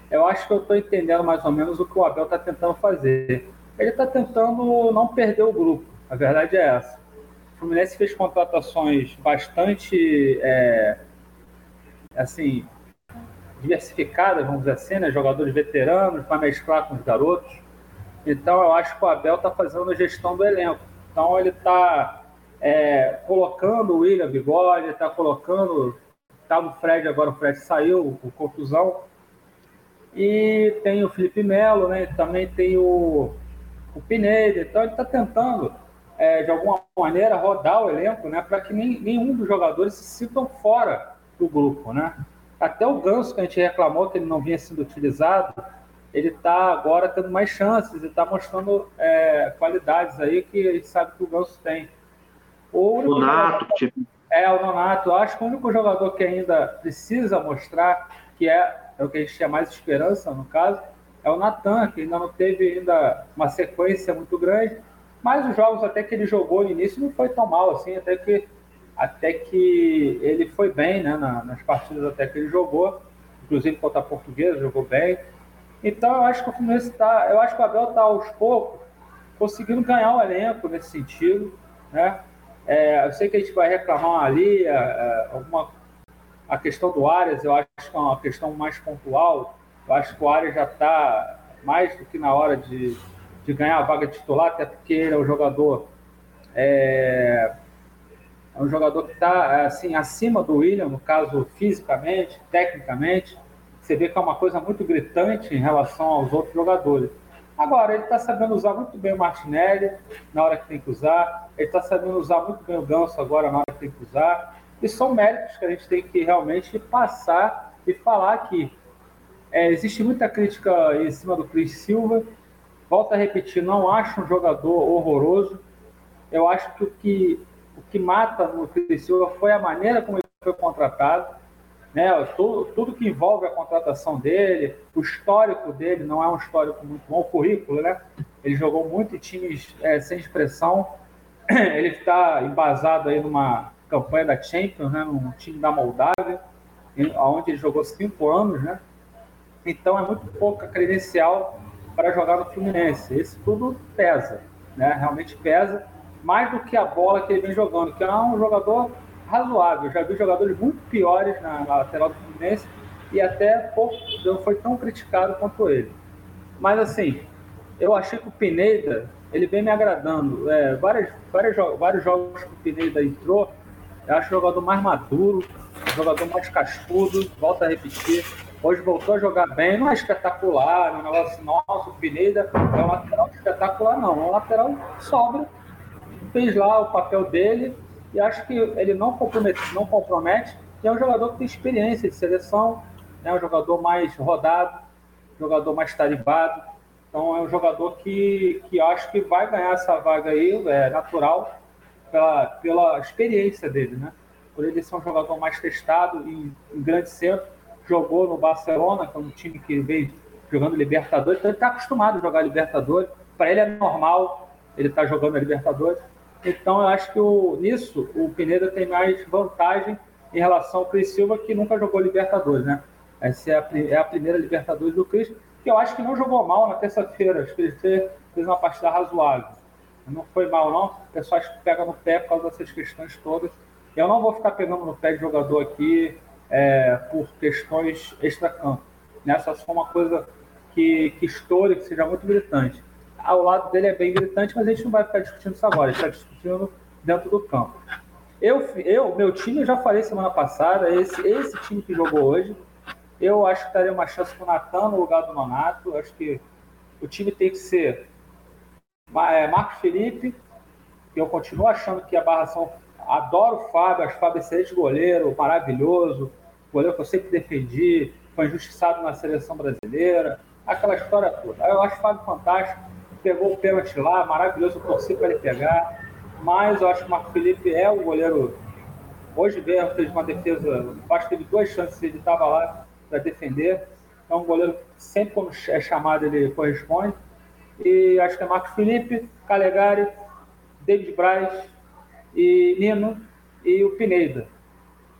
Eu acho que eu estou entendendo mais ou menos o que o Abel está tentando fazer. Ele está tentando não perder o grupo, a verdade é essa. O Fluminense fez contratações bastante, é, assim, diversificadas, vamos dizer assim, né? jogadores veteranos para mesclar com os garotos. Então eu acho que o Abel está fazendo a gestão do elenco. Então ele está é, colocando o William Bigode, está colocando. Estava tá o Fred, agora o Fred saiu, o contusão. E tem o Felipe Melo, né? Também tem o, o Pineda. Então ele está tentando, é, de alguma maneira, rodar o elenco, né? Para que nem, nenhum dos jogadores se sintam fora do grupo, né? Até o Ganso, que a gente reclamou que ele não vinha sendo utilizado, ele está agora tendo mais chances e está mostrando é, qualidades aí que a gente sabe que o Ganso tem. O Nonato, jogador, tipo... É, o Nonato. Acho que o único jogador que ainda precisa mostrar, que é, é o que a gente tinha mais esperança, no caso, é o Natan, que ainda não teve ainda uma sequência muito grande, mas os jogos até que ele jogou no início não foi tão mal assim, até que até que ele foi bem né, nas partidas até que ele jogou, inclusive contra a Portuguesa, jogou bem. Então eu acho que o Fluminense está, eu acho que o Abel está aos poucos conseguindo ganhar o elenco nesse sentido, né? É, eu sei que a gente vai reclamar ali é, é, alguma a questão do Arias, eu acho que é uma questão mais pontual. Eu acho que o Arias já está mais do que na hora de, de ganhar a vaga titular, até porque ele é um jogador é, é um jogador que está assim, acima do William, no caso fisicamente, tecnicamente. Você vê que é uma coisa muito gritante em relação aos outros jogadores. Agora, ele está sabendo usar muito bem o Martinelli na hora que tem que usar, ele está sabendo usar muito bem o Ganso agora na hora que tem que usar. E são méritos que a gente tem que realmente passar e falar aqui. É, existe muita crítica em cima do Cris Silva. Volto a repetir, não acho um jogador horroroso. Eu acho que o que o que mata no Criciúma foi a maneira como ele foi contratado, né? Tudo, tudo que envolve a contratação dele, o histórico dele não é um histórico muito bom, o currículo, né? Ele jogou muito em times é, sem expressão. Ele está embasado aí numa campanha da Champions, né? Num time da Moldávia, onde ele jogou cinco anos, né? Então é muito pouca credencial para jogar no Fluminense. Isso tudo pesa, né? Realmente pesa mais do que a bola que ele vem jogando, que é um jogador razoável. Já vi jogadores muito piores na, na lateral do Fluminense e até pouco não foi tão criticado quanto ele. Mas assim, eu achei que o Pineda, ele vem me agradando. É, várias, várias, vários jogos que o Pineda entrou, eu acho o jogador mais maduro, jogador mais cascudo, volta a repetir. Hoje voltou a jogar bem, não é espetacular, não é um negócio nossa, o Pineda é um lateral espetacular, não. É um lateral sobra fez lá o papel dele e acho que ele não compromete, não compromete e é um jogador que tem experiência de seleção, é um jogador mais rodado, jogador mais taribado. Então é um jogador que, que acho que vai ganhar essa vaga aí, é natural, pela, pela experiência dele, né? Por ele ser um jogador mais testado em, em grande centro, jogou no Barcelona, que é um time que veio jogando Libertadores, então ele está acostumado a jogar Libertadores. Para ele é normal ele estar tá jogando a Libertadores. Então, eu acho que o, nisso o Pineda tem mais vantagem em relação ao Cris Silva, que nunca jogou Libertadores, né? Essa é a, é a primeira Libertadores do Cris, que eu acho que não jogou mal na terça-feira. Acho que ele fez, uma partida razoável. Não foi mal, não. O pessoal pega no pé por causa dessas questões todas. Eu não vou ficar pegando no pé de jogador aqui é, por questões extra-campo. Né? Só uma coisa que, que estoure, que seja muito gritante ao lado dele é bem gritante, mas a gente não vai ficar discutindo isso agora, a gente está discutindo dentro do campo. Eu, eu, meu time, eu já falei semana passada, esse, esse time que jogou hoje, eu acho que daria uma chance para o Natan no lugar do Nonato. Acho que o time tem que ser é, Marcos Felipe, que eu continuo achando que a Barração. Adoro o Fábio, acho o Fábio excelente goleiro, maravilhoso, goleiro que eu sempre defendi, foi injustiçado na seleção brasileira, aquela história toda. Eu acho o Fábio fantástico pegou o pênalti lá, maravilhoso, eu torci para ele pegar. Mas eu acho que o Marco Felipe é o goleiro. Hoje mesmo fez uma defesa, acho que teve duas chances, ele estava lá para defender. É um goleiro que sempre quando é chamado ele corresponde. E acho que é Marcos Felipe, Calegari, David Braz e Nino e o Pineda.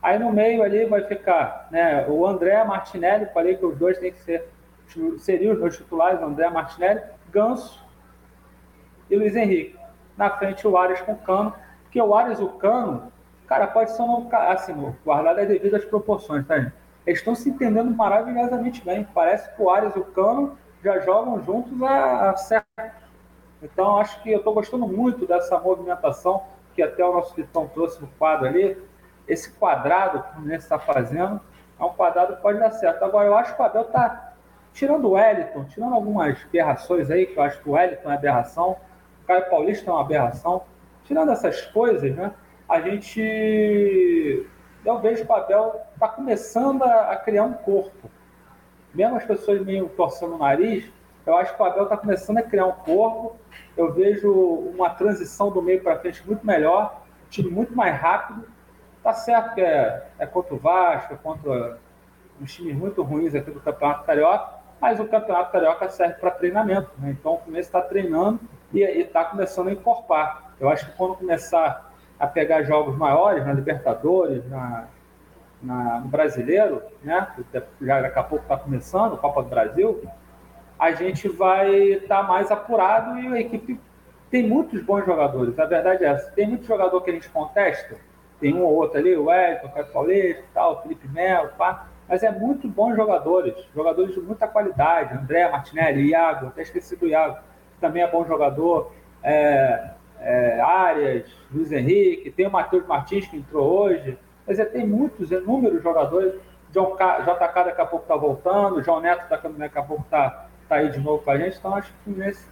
Aí no meio ali vai ficar né, o André Martinelli, falei que os dois têm que ser, seriam os meus titulares, André Martinelli, Ganso e Luiz Henrique. Na frente o Arias com o Cano, porque o Arias e o Cano, cara, pode ser um assim, guardado as devidas proporções, tá, gente? Eles estão se entendendo maravilhosamente bem. Parece que o Arias e o Cano já jogam juntos a, certo. Então, acho que eu estou gostando muito dessa movimentação que até o nosso Vitão trouxe no quadro ali. Esse quadrado que o Fluminense está fazendo é um quadrado que pode dar certo. Agora, eu acho que o Abel está tirando o Wellington, tirando algumas aberrações aí, que eu acho que o Wellington é aberração, Caio Paulista é uma aberração, tirando essas coisas, né, a gente, eu vejo o Abel está começando a, a, criar um corpo. Mesmo as pessoas meio torcendo o nariz, eu acho que o Abel está começando a criar um corpo. Eu vejo uma transição do meio para frente muito melhor, time muito mais rápido. Tá certo que é, é contra o Vasco, é contra uns times muito ruins aqui do Campeonato Carioca, mas o Campeonato Carioca serve para treinamento. Né? Então o começo está treinando e está começando a incorporar. Eu acho que quando começar a pegar jogos maiores na Libertadores, na, na, no Brasileiro, né? já daqui a pouco está começando, Copa do Brasil, a gente vai estar tá mais apurado e a equipe tem muitos bons jogadores. A verdade é essa. Tem muito jogador que a gente contesta, tem um ou outro ali, o Wellington, o Caio Paulista, tal, Felipe Melo, pá mas é muito bons jogadores, jogadores de muita qualidade. André, Martinelli, Iago, até esqueci do Iago, também é bom jogador. É, é, Arias, Luiz Henrique, tem o Matheus Martins que entrou hoje. Quer dizer, tem muitos, inúmeros jogadores. John K, JK daqui a pouco está voltando, João Neto daqui a pouco está tá aí de novo com a gente. Então, acho que nesse.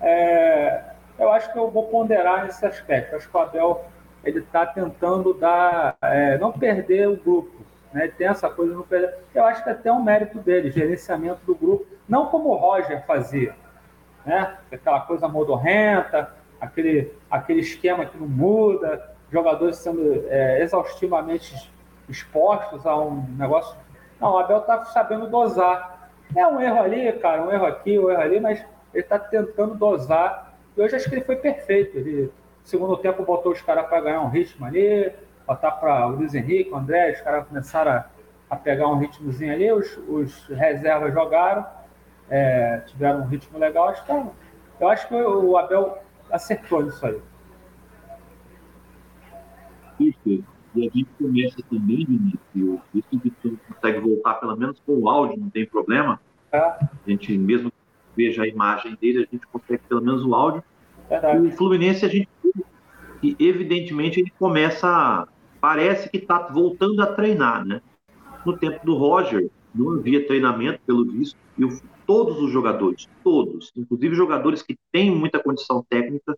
É, eu acho que eu vou ponderar nesse aspecto. Acho que o Abel ele está tentando dar, é, não perder o grupo né? Tem essa coisa no Eu acho que até é um mérito dele, gerenciamento do grupo, não como o Roger fazia, né? Aquela coisa modorrenta, aquele, aquele esquema que não muda, jogadores sendo é, exaustivamente expostos a um negócio. Não, o Abel está sabendo dosar. É um erro ali, cara, um erro aqui, um erro ali, mas ele está tentando dosar. E hoje acho que ele foi perfeito. Ele, segundo tempo, botou os caras para ganhar um ritmo ali, botar para o Luiz Henrique, o André, os caras começaram a, a, pegar um ritmozinho ali, os, os reservas jogaram, é, tiveram um ritmo legal. Acho que, eu acho que o Abel acertou nisso aí. Isso. E a gente começa também, Vinícius, isso que tu consegue voltar pelo menos com o áudio, não tem problema. É. A gente mesmo veja a imagem dele, a gente consegue pelo menos o áudio. Verdade. O Fluminense, a gente e evidentemente ele começa parece que está voltando a treinar, né? No tempo do Roger, não havia treinamento, pelo visto, e o, todos os jogadores, todos, inclusive jogadores que têm muita condição técnica,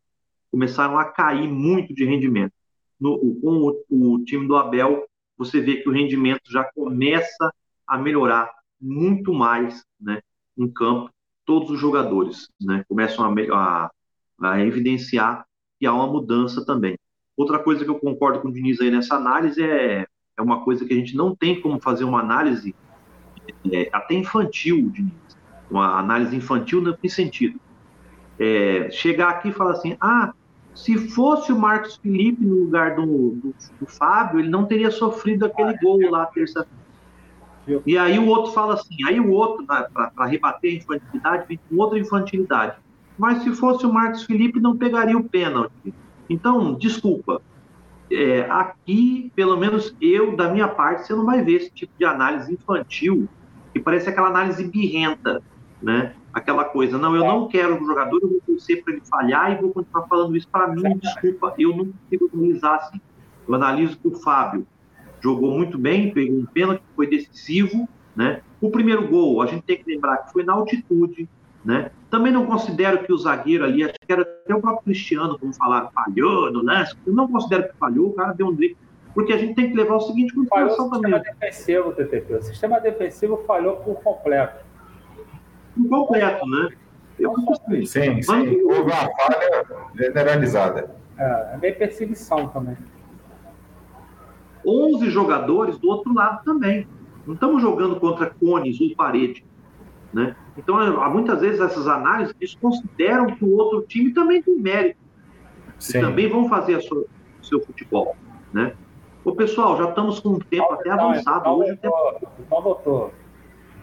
começaram a cair muito de rendimento. No, com o, o time do Abel, você vê que o rendimento já começa a melhorar muito mais, né? Em campo, todos os jogadores, né? Começam a, a, a evidenciar que há uma mudança também. Outra coisa que eu concordo com o Diniz aí nessa análise é, é uma coisa que a gente não tem como fazer uma análise é, até infantil, Diniz. Uma análise infantil no sentido? É, chegar aqui e falar assim, ah, se fosse o Marcos Felipe no lugar do, do, do Fábio, ele não teria sofrido aquele gol lá terça-feira. E aí o outro fala assim, aí o outro, para rebater a infantilidade, vem com outra infantilidade. Mas se fosse o Marcos Felipe, não pegaria o pênalti. Então, desculpa, é, aqui, pelo menos eu, da minha parte, você não vai ver esse tipo de análise infantil, que parece aquela análise birrenta, né? Aquela coisa, não, eu não quero um jogador, eu vou torcer para ele falhar e vou continuar falando isso para mim, desculpa, eu não consigo analisar assim. Eu analiso que o Fábio jogou muito bem, pegou um pênalti, foi decisivo, né? O primeiro gol, a gente tem que lembrar que foi na altitude, né? Também não considero que o zagueiro ali, acho que era até o próprio Cristiano, como falaram, falhou no lance. Eu não considero que falhou, o cara deu um drible. Porque a gente tem que levar o seguinte consideração também. O sistema defensivo, TTP. O sistema defensivo falhou por completo. Por completo, né? Eu sim, sim, sim. Houve uma falha generalizada. É, é meio perseguição também. 11 jogadores do outro lado também. Não estamos jogando contra cones ou parede. Né? Então, há muitas vezes essas análises eles consideram que o outro time também tem mérito. Sim. E também vão fazer o seu futebol. Né? Ô, pessoal, já estamos com um tempo até avançado. Hoje então, então voltou.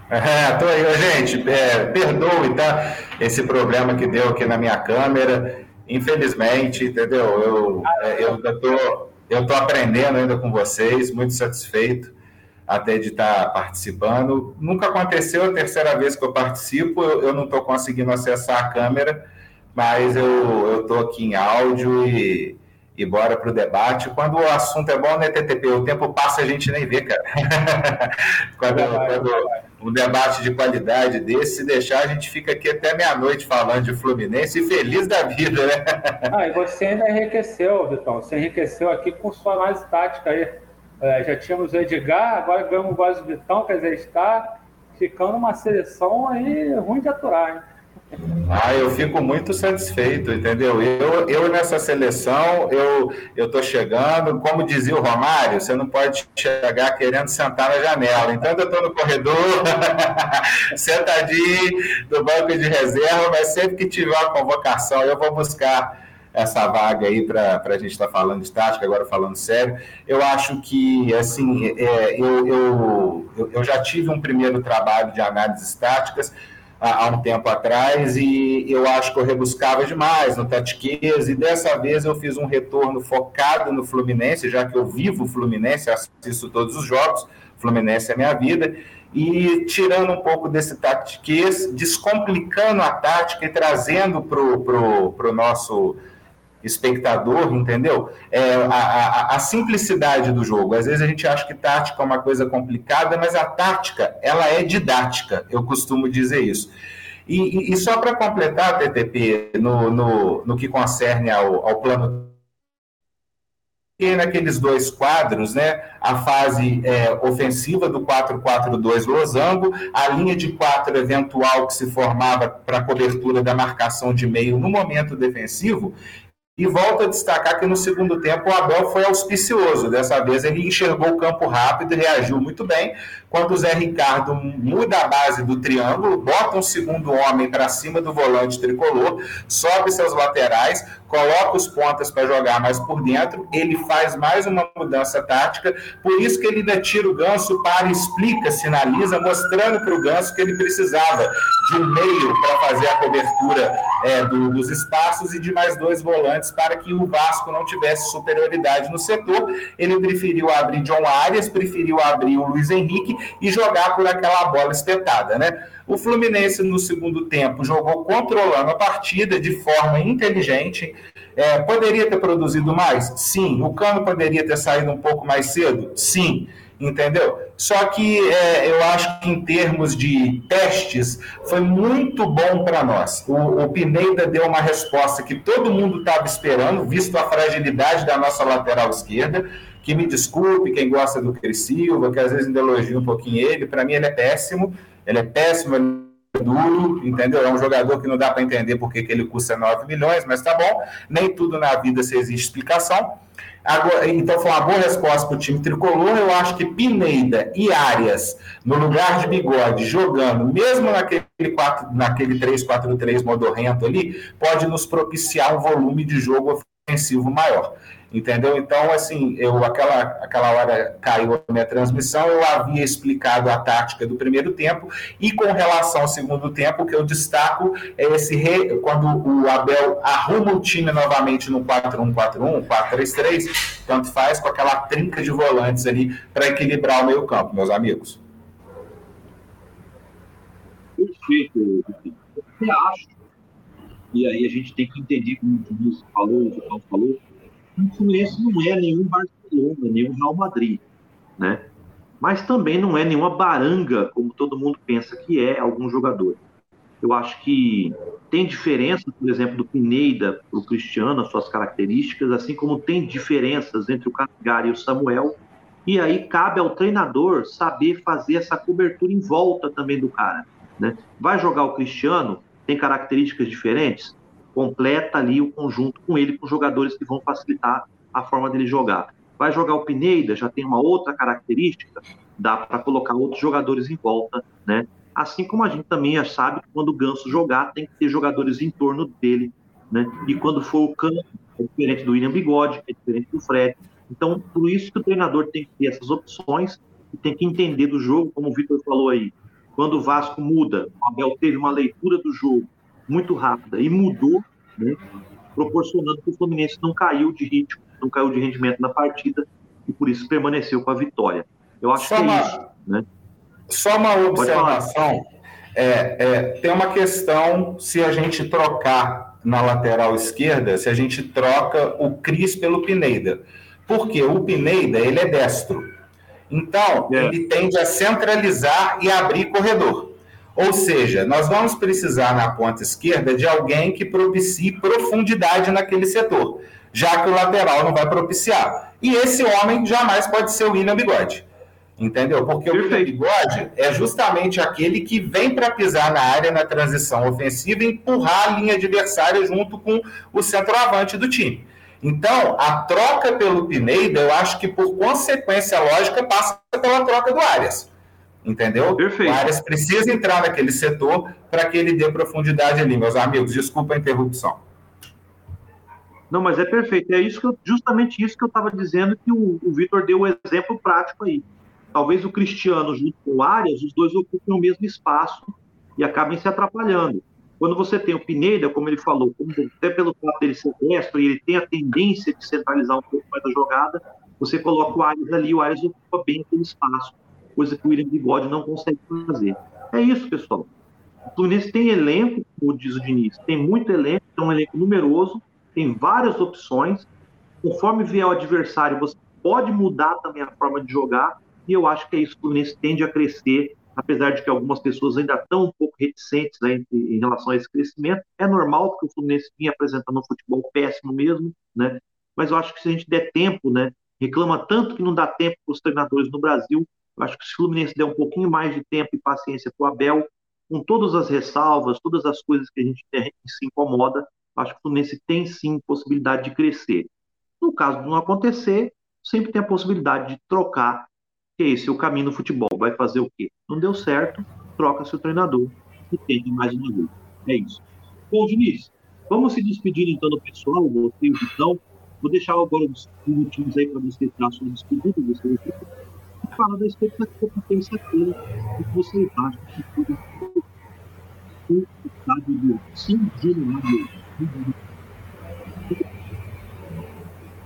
É, tô aí, gente, é, perdoe, tá? Esse problema que deu aqui na minha câmera. Infelizmente, entendeu? Eu, é, eu, eu, tô, eu tô aprendendo ainda com vocês, muito satisfeito até de estar tá participando. Nunca aconteceu, a terceira vez que eu participo, eu, eu não estou conseguindo acessar a câmera, mas eu estou aqui em áudio e, e bora para o debate. Quando o assunto é bom, né, TTP? O tempo passa a gente nem vê, cara. quando, quando um debate de qualidade desse, se deixar, a gente fica aqui até meia-noite falando de Fluminense e feliz da vida, né? ah, e você ainda enriqueceu, Vitão. Você enriqueceu aqui com sua análise tática aí. É, já tínhamos o Edgar, agora ganhamos o do Vitão, quer dizer, está ficando uma seleção aí ruim de aturar, hein? Ah, eu fico muito satisfeito, entendeu? Eu, eu nessa seleção, eu tô chegando, como dizia o Romário, você não pode chegar querendo sentar na janela. Então eu estou no corredor, sentadinho no banco de reserva, mas sempre que tiver uma convocação, eu vou buscar essa vaga aí para a gente estar tá falando de tática, agora falando sério. Eu acho que, assim, é, eu, eu, eu já tive um primeiro trabalho de análises táticas, há, um tempo atrás e eu acho que eu rebuscava demais no Tatiquez e dessa vez eu fiz um retorno focado no Fluminense, já que eu vivo o Fluminense, assisto todos os jogos, Fluminense é minha vida, e tirando um pouco desse tatiquez, descomplicando a tática e trazendo para o pro, pro nosso espectador, entendeu? É, a, a, a, simplicidade do jogo. Às vezes a gente acha que tática é uma coisa complicada, mas a tática, ela é didática, eu costumo dizer isso. E, e, e só para completar, TTP, no, no, no que concerne ao, ao plano e naqueles dois quadros, né, a fase é, ofensiva do 4-4-2 losango, a linha de quatro eventual que se formava para cobertura da marcação de meio no momento defensivo, e volto a destacar que no segundo tempo o Abel foi auspicioso. Dessa vez ele enxergou o campo rápido reagiu muito bem. Quando o Zé Ricardo muda a base do triângulo, bota um segundo homem para cima do volante tricolor, sobe seus laterais, coloca os pontas para jogar mais por dentro, ele faz mais uma mudança tática, por isso que ele ainda tira o ganso para, explica, sinaliza, mostrando para o ganso que ele precisava de um meio para fazer a cobertura é, do, dos espaços e de mais dois volantes para que o Vasco não tivesse superioridade no setor. Ele preferiu abrir John Arias, preferiu abrir o Luiz Henrique e jogar por aquela bola espetada, né? O Fluminense, no segundo tempo, jogou controlando a partida de forma inteligente. É, poderia ter produzido mais? Sim. O Cano poderia ter saído um pouco mais cedo? Sim. Entendeu? Só que é, eu acho que em termos de testes foi muito bom para nós. O, o Pineda deu uma resposta que todo mundo estava esperando, visto a fragilidade da nossa lateral esquerda que me desculpe quem gosta do Cris Silva, que às vezes ainda elogia um pouquinho ele, para mim ele é péssimo, ele é péssimo, ele é duro, entendeu? É um jogador que não dá para entender porque que ele custa 9 milhões, mas tá bom, nem tudo na vida se existe explicação. Agora, então foi uma boa resposta para o time tricolor. Eu acho que Pineda e Arias, no lugar de bigode, jogando, mesmo naquele, 4, naquele 3-4-3 modorrento ali, pode nos propiciar um volume de jogo ofensivo maior entendeu? Então, assim, eu aquela, aquela hora caiu a minha transmissão, eu havia explicado a tática do primeiro tempo, e com relação ao segundo tempo, que eu destaco é esse re, quando o Abel arruma o time novamente no 4-1-4-1, 4-3-3, tanto faz com aquela trinca de volantes ali para equilibrar o meio campo, meus amigos. Perfeito, eu acho, e aí a gente tem que entender, como o Vinícius falou, o João falou, o Fluminense não é nenhum Barcelona, nenhum Real Madrid, né? Mas também não é nenhuma baranga, como todo mundo pensa que é algum jogador. Eu acho que tem diferença, por exemplo, do Pineda para o Cristiano, as suas características, assim como tem diferenças entre o Caligari e o Samuel. E aí cabe ao treinador saber fazer essa cobertura em volta também do cara. Né? Vai jogar o Cristiano, tem características diferentes? Completa ali o conjunto com ele, com jogadores que vão facilitar a forma dele jogar. Vai jogar o Pineda, já tem uma outra característica, dá para colocar outros jogadores em volta, né? Assim como a gente também já sabe que quando o Ganso jogar, tem que ter jogadores em torno dele, né? E quando for o Cano, é diferente do William Bigode, é diferente do Fred. Então, por isso que o treinador tem que ter essas opções e tem que entender do jogo, como o Vitor falou aí. Quando o Vasco muda, o Abel teve uma leitura do jogo, muito rápida e mudou, né, proporcionando que o Fluminense não caiu de ritmo, não caiu de rendimento na partida e por isso permaneceu com a vitória. Eu acho só que é uma, isso. Né? Só uma observação. É, é, tem uma questão se a gente trocar na lateral esquerda se a gente troca o Cris pelo Pineda. Porque o Pineda, ele é destro. Então, é. ele tende a centralizar e abrir corredor. Ou seja, nós vamos precisar na ponta esquerda de alguém que propicie profundidade naquele setor, já que o lateral não vai propiciar. E esse homem jamais pode ser o William Bigode. Entendeu? Porque Perfeito. o William Bigode é justamente aquele que vem para pisar na área na transição ofensiva e empurrar a linha adversária junto com o centroavante do time. Então, a troca pelo Pineda, eu acho que por consequência lógica passa pela troca do Arias. Entendeu? Perfeito. O Arias precisa entrar naquele setor para que ele dê profundidade ali, meus amigos. Desculpa a interrupção. Não, mas é perfeito. É isso que eu, justamente isso que eu estava dizendo que o, o Vitor deu o um exemplo prático aí. Talvez o Cristiano junto com o Arias, os dois ocupem o mesmo espaço e acabem se atrapalhando. Quando você tem o Pineda, como ele falou, até pelo fato dele ser destro e ele tem a tendência de centralizar um pouco mais a jogada, você coloca o Arias ali, o Arias ocupa bem aquele espaço, coisa que o William Bigode não consegue fazer. É isso, pessoal. O Fluminense tem elenco, como diz o Diniz, tem muito elenco, é um elenco numeroso, tem várias opções. Conforme vier o adversário, você pode mudar também a forma de jogar, e eu acho que é isso que o Fluminense tende a crescer apesar de que algumas pessoas ainda estão um pouco reticentes né, em, relação a esse crescimento. É normal, porque o Fluminense vinha apresentando um futebol péssimo mesmo, né? Mas eu acho que se a gente der tempo, né? Reclama tanto que não dá tempo para os treinadores no Brasil. Eu acho que se o Fluminense der um pouquinho mais de tempo e paciência para o Abel, com todas as ressalvas, todas as coisas que a gente, se incomoda, acho que o Fluminense tem sim possibilidade de crescer. No caso de não acontecer, sempre tem a possibilidade de trocar que esse é o caminho no futebol. Vai fazer o quê? Não deu certo, troca seu treinador e tenta mais uma vez. É isso. Bom, Diniz, vamos se despedir então do pessoal, você e o Vitão. Vou deixar agora os últimos aí para você dar sua despedida, você e falar da expectativa que tem sexta-feira, o que você acha que tudo o estádio do 5 de janeiro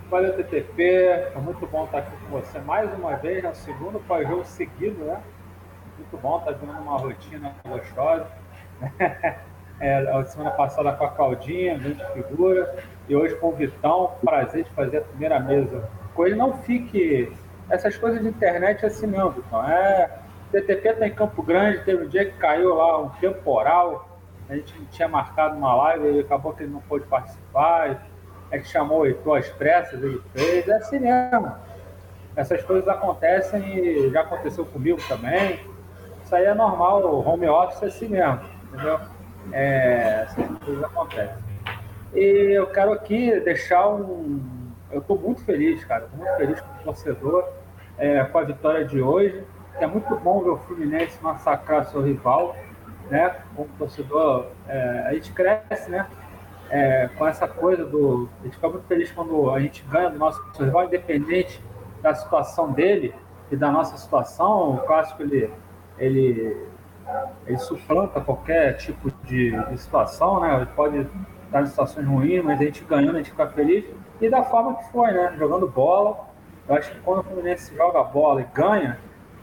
Valeu, TTP. É muito bom estar aqui com você mais uma vez, no segundo pós-jogo seguido, né? Muito bom, tá vindo uma rotina gostosa. É, a semana passada com a Claudinha, grande figura, e hoje com o Vitão. Prazer de fazer a primeira mesa com ele. Não fique. Essas coisas de internet é assim mesmo, Vitão. É, TTP tá em Campo Grande, teve um dia que caiu lá um temporal. A gente tinha marcado uma live e acabou que ele não pôde participar é que chamou o Heitor às pressas, ele fez, é assim mesmo. Essas coisas acontecem e já aconteceu comigo também. Isso aí é normal, o home office é assim mesmo, entendeu? É, essas coisas acontecem. E eu quero aqui deixar um. Eu estou muito feliz, cara, estou muito feliz com o torcedor, é, com a vitória de hoje. É muito bom ver o Fluminense massacrar seu rival, né? Como torcedor, é, a gente cresce, né? é, com essa coisa do. A gente fica muito feliz quando a gente ganha do nosso rival, independente da situação dele e da nossa situação. O clássico ele, ele, ele suplanta qualquer tipo de, de situação, né? Ele pode estar em situações ruins, mas a gente ganhando, a gente fica feliz. E da forma que foi, né? Jogando bola. Eu acho que quando o Fluminense joga bola e ganha,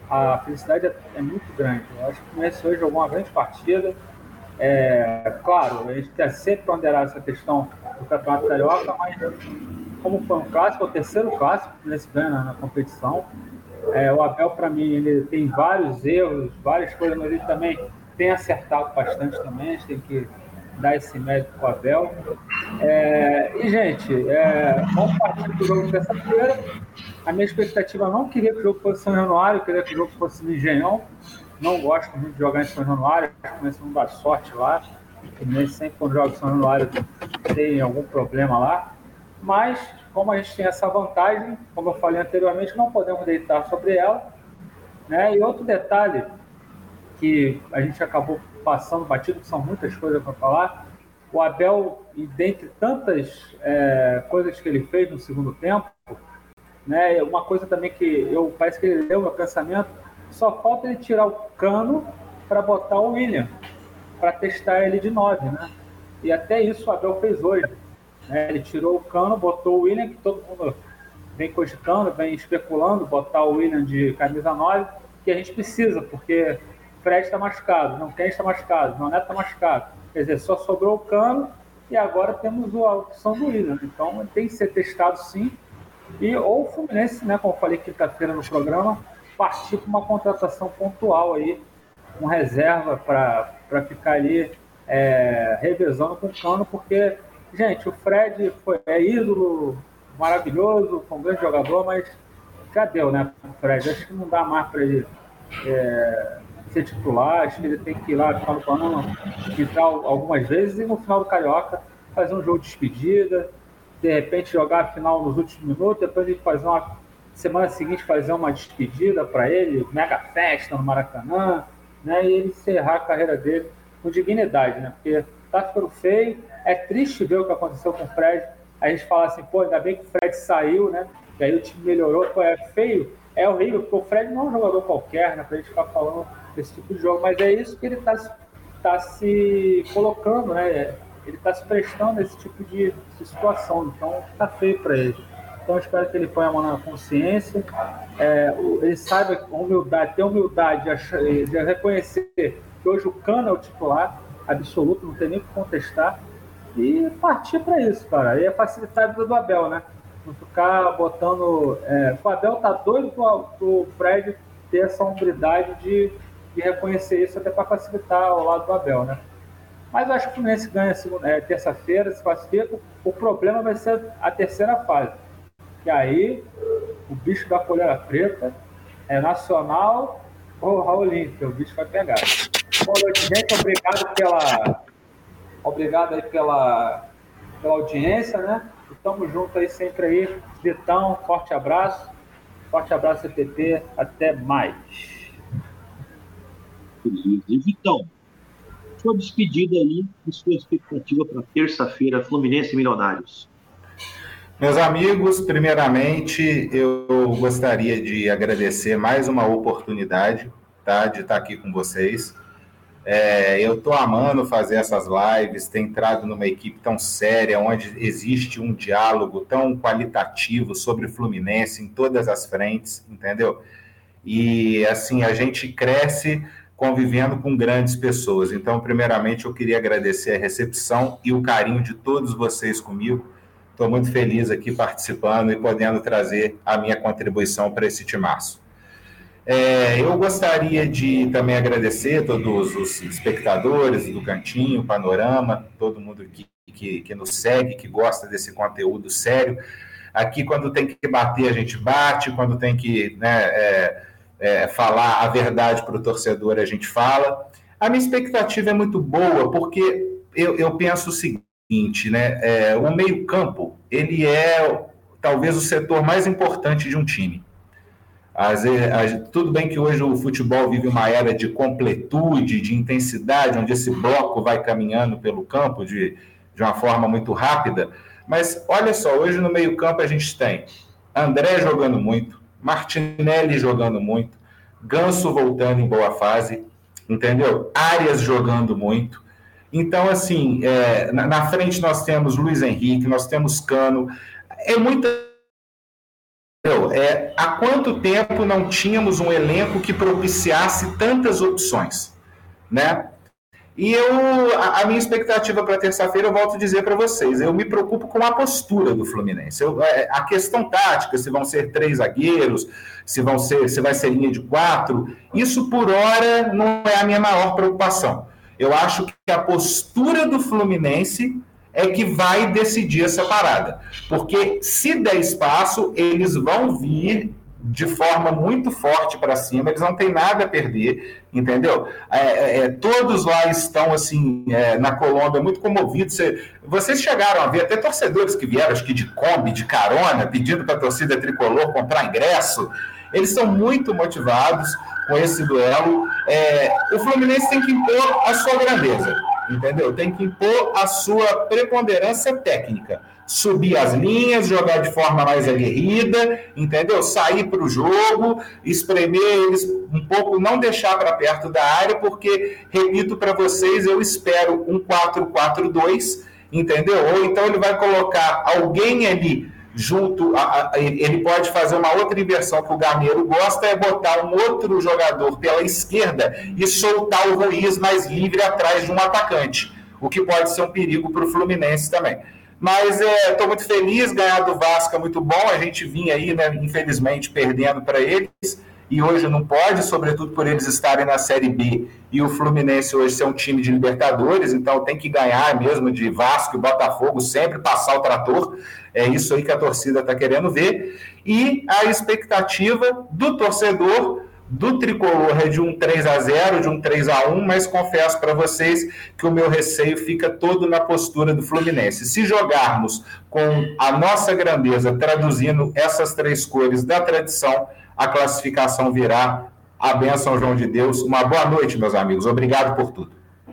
a felicidade é, é muito grande. Eu acho que o Fluminense hoje jogou uma grande partida é, claro, a gente quer sempre ponderar essa questão do Campeonato Carioca, mas como foi um clássico, é o terceiro clássico que nesse ganha na, na competição. É, o Abel, para mim, ele tem vários erros, várias coisas, mas ele também tem acertado bastante também. A gente tem que dar esse mérito para o Abel. É, e, gente, é, vamos partir do jogo de terça-feira. A minha expectativa não queria que o jogo fosse São Januário, queria que o jogo fosse no Engenhão. Não gosto muito de jogar em São Januário, começa a dar sorte lá. Nem sempre quando joga em São Januário tem algum problema lá. Mas, como a gente tem essa vantagem, como eu falei anteriormente, não podemos deitar sobre ela. Né? E outro detalhe que a gente acabou passando batido, que são muitas coisas para falar, o Abel, e dentre tantas é, coisas que ele fez no segundo tempo, né, uma coisa também que eu parece que ele leu meu pensamento, só falta ele tirar o cano para botar o William, para testar ele de 9, né? E até isso o Abel fez hoje. Né? Ele tirou o cano, botou o William, que todo mundo vem cogitando, vem especulando, botar o William de camisa 9, que a gente precisa, porque Fred está machucado, não quem está machucado, não Neto está machucado. Quer dizer, só sobrou o cano e agora temos a opção do William. Então tem que ser testado sim. E ou o Fluminense, né, como eu falei quinta-feira no programa, partir para uma contratação pontual aí, com reserva para ficar ali é, revezando com o Cano, porque, gente, o Fred foi, é ídolo maravilhoso, foi um grande jogador, mas já deu, né, o Fred? Acho que não dá mais para ele é, ser titular, acho que ele tem que ir lá no pano, entrar algumas vezes e no final do Carioca fazer um jogo de despedida, de repente jogar a final nos últimos minutos, depois a gente fazer uma semana seguinte fazer uma despedida para ele, mega festa no Maracanã, né? E ele encerrar a carreira dele com dignidade, né? Porque tá ficando feio, é triste ver o que aconteceu com o Fred. A gente fala assim, pô, ainda bem que o Fred saiu, né? E aí o time melhorou, pô, é feio, é horrível, porque o Fred não é um jogador qualquer, né? Pra gente ficar falando desse tipo de jogo, mas é isso que ele tá, tá se colocando, né? Ele tá se prestando a esse tipo de, situação, então tá feio para ele. Então espero que ele ponha a mão na consciência, é, ele saiba humildade, ter humildade de, de reconhecer que hoje o Cano é o titular absoluto, não tem nem o que contestar, e partir para isso, cara. Aí é facilitar a vida do Abel, né? Não ficar botando. É, o Abel tá doido pro, pro Fred ter essa hombridade de, de reconhecer isso, até para facilitar o lado do Abel, né? Mas eu acho que o Fluminense ganha é, terça-feira, se classifica. O problema vai ser a terceira fase. Que aí o bicho da colher preta é nacional ou a Olímpia. O bicho vai pegar. Boa noite, gente. Obrigado pela. Obrigado aí pela, pela audiência, né? Estamos juntos aí sempre aí. Vitão, forte abraço. Forte abraço, CTT. Até mais. E Vitão, sua despedida aí e sua expectativa para terça-feira, Fluminense e Milionários. Meus amigos, primeiramente eu gostaria de agradecer mais uma oportunidade tá, de estar aqui com vocês. É, eu estou amando fazer essas lives, ter entrado numa equipe tão séria, onde existe um diálogo tão qualitativo sobre Fluminense em todas as frentes, entendeu? E assim, a gente cresce convivendo com grandes pessoas. Então, primeiramente, eu queria agradecer a recepção e o carinho de todos vocês comigo Estou muito feliz aqui participando e podendo trazer a minha contribuição para esse timaço. É, eu gostaria de também agradecer todos os espectadores do Cantinho, Panorama, todo mundo que, que, que nos segue, que gosta desse conteúdo sério. Aqui, quando tem que bater, a gente bate, quando tem que né, é, é, falar a verdade para o torcedor, a gente fala. A minha expectativa é muito boa, porque eu, eu penso o seguinte né? É, o meio-campo ele é talvez o setor mais importante de um time. As, as, tudo bem que hoje o futebol vive uma era de completude, de intensidade, onde esse bloco vai caminhando pelo campo de, de uma forma muito rápida. Mas olha só, hoje no meio-campo a gente tem André jogando muito, Martinelli jogando muito, Ganso voltando em boa fase, entendeu? Arias jogando muito. Então, assim, é, na, na, frente nós temos Luiz Henrique, nós temos Cano. É muita. É, há quanto tempo não tínhamos um elenco que propiciasse tantas opções, né? E eu, a, minha expectativa para terça-feira, eu volto a dizer para vocês, eu me preocupo com a postura do Fluminense. Eu, é, a questão tática, se vão ser três zagueiros, se vão ser, se vai ser linha de quatro, isso por hora não é a minha maior preocupação. Eu acho que a postura do Fluminense é que vai decidir essa parada. Porque se der espaço, eles vão vir de forma muito forte para cima, eles não têm nada a perder, entendeu? É, é, é todos lá estão, assim, é, na Colômbia, muito comovidos. Vocês chegaram a ver até torcedores que vieram, acho que de Kombi, de carona, pedindo para a torcida tricolor comprar ingresso. Eles são muito motivados com esse duelo. É, o Fluminense tem que impor a sua grandeza, entendeu? Tem que impor a sua preponderância técnica. Subir as linhas, jogar de forma mais aguerrida, entendeu? Sair para o jogo, espremer eles um pouco, não deixar para perto da área, porque, repito para vocês, eu espero um 4-4-2, entendeu? Ou então ele vai colocar alguém ali junto, a, a, ele pode fazer uma outra inversão que o Garneiro gosta, é botar um outro jogador pela esquerda e soltar o Ruiz mais livre atrás de um atacante. o que pode ser um perigo para o Fluminense também. Mas estou é, muito feliz, ganhar do Vasco é muito bom. A gente vinha aí, né, infelizmente, perdendo para eles e hoje não pode, sobretudo por eles estarem na Série B e o Fluminense hoje ser um time de Libertadores, então tem que ganhar mesmo de Vasco e Botafogo, sempre passar o trator. É isso aí que a torcida está querendo ver. E a expectativa do torcedor do tricolor é de um 3 a 0 de um 3 a 1 mas confesso para vocês que o meu receio fica todo na postura do Fluminense. Se jogarmos com a nossa grandeza, traduzindo essas três cores da tradição, a classificação virá. A bênção, João de Deus. Uma boa noite, meus amigos. Obrigado por tudo.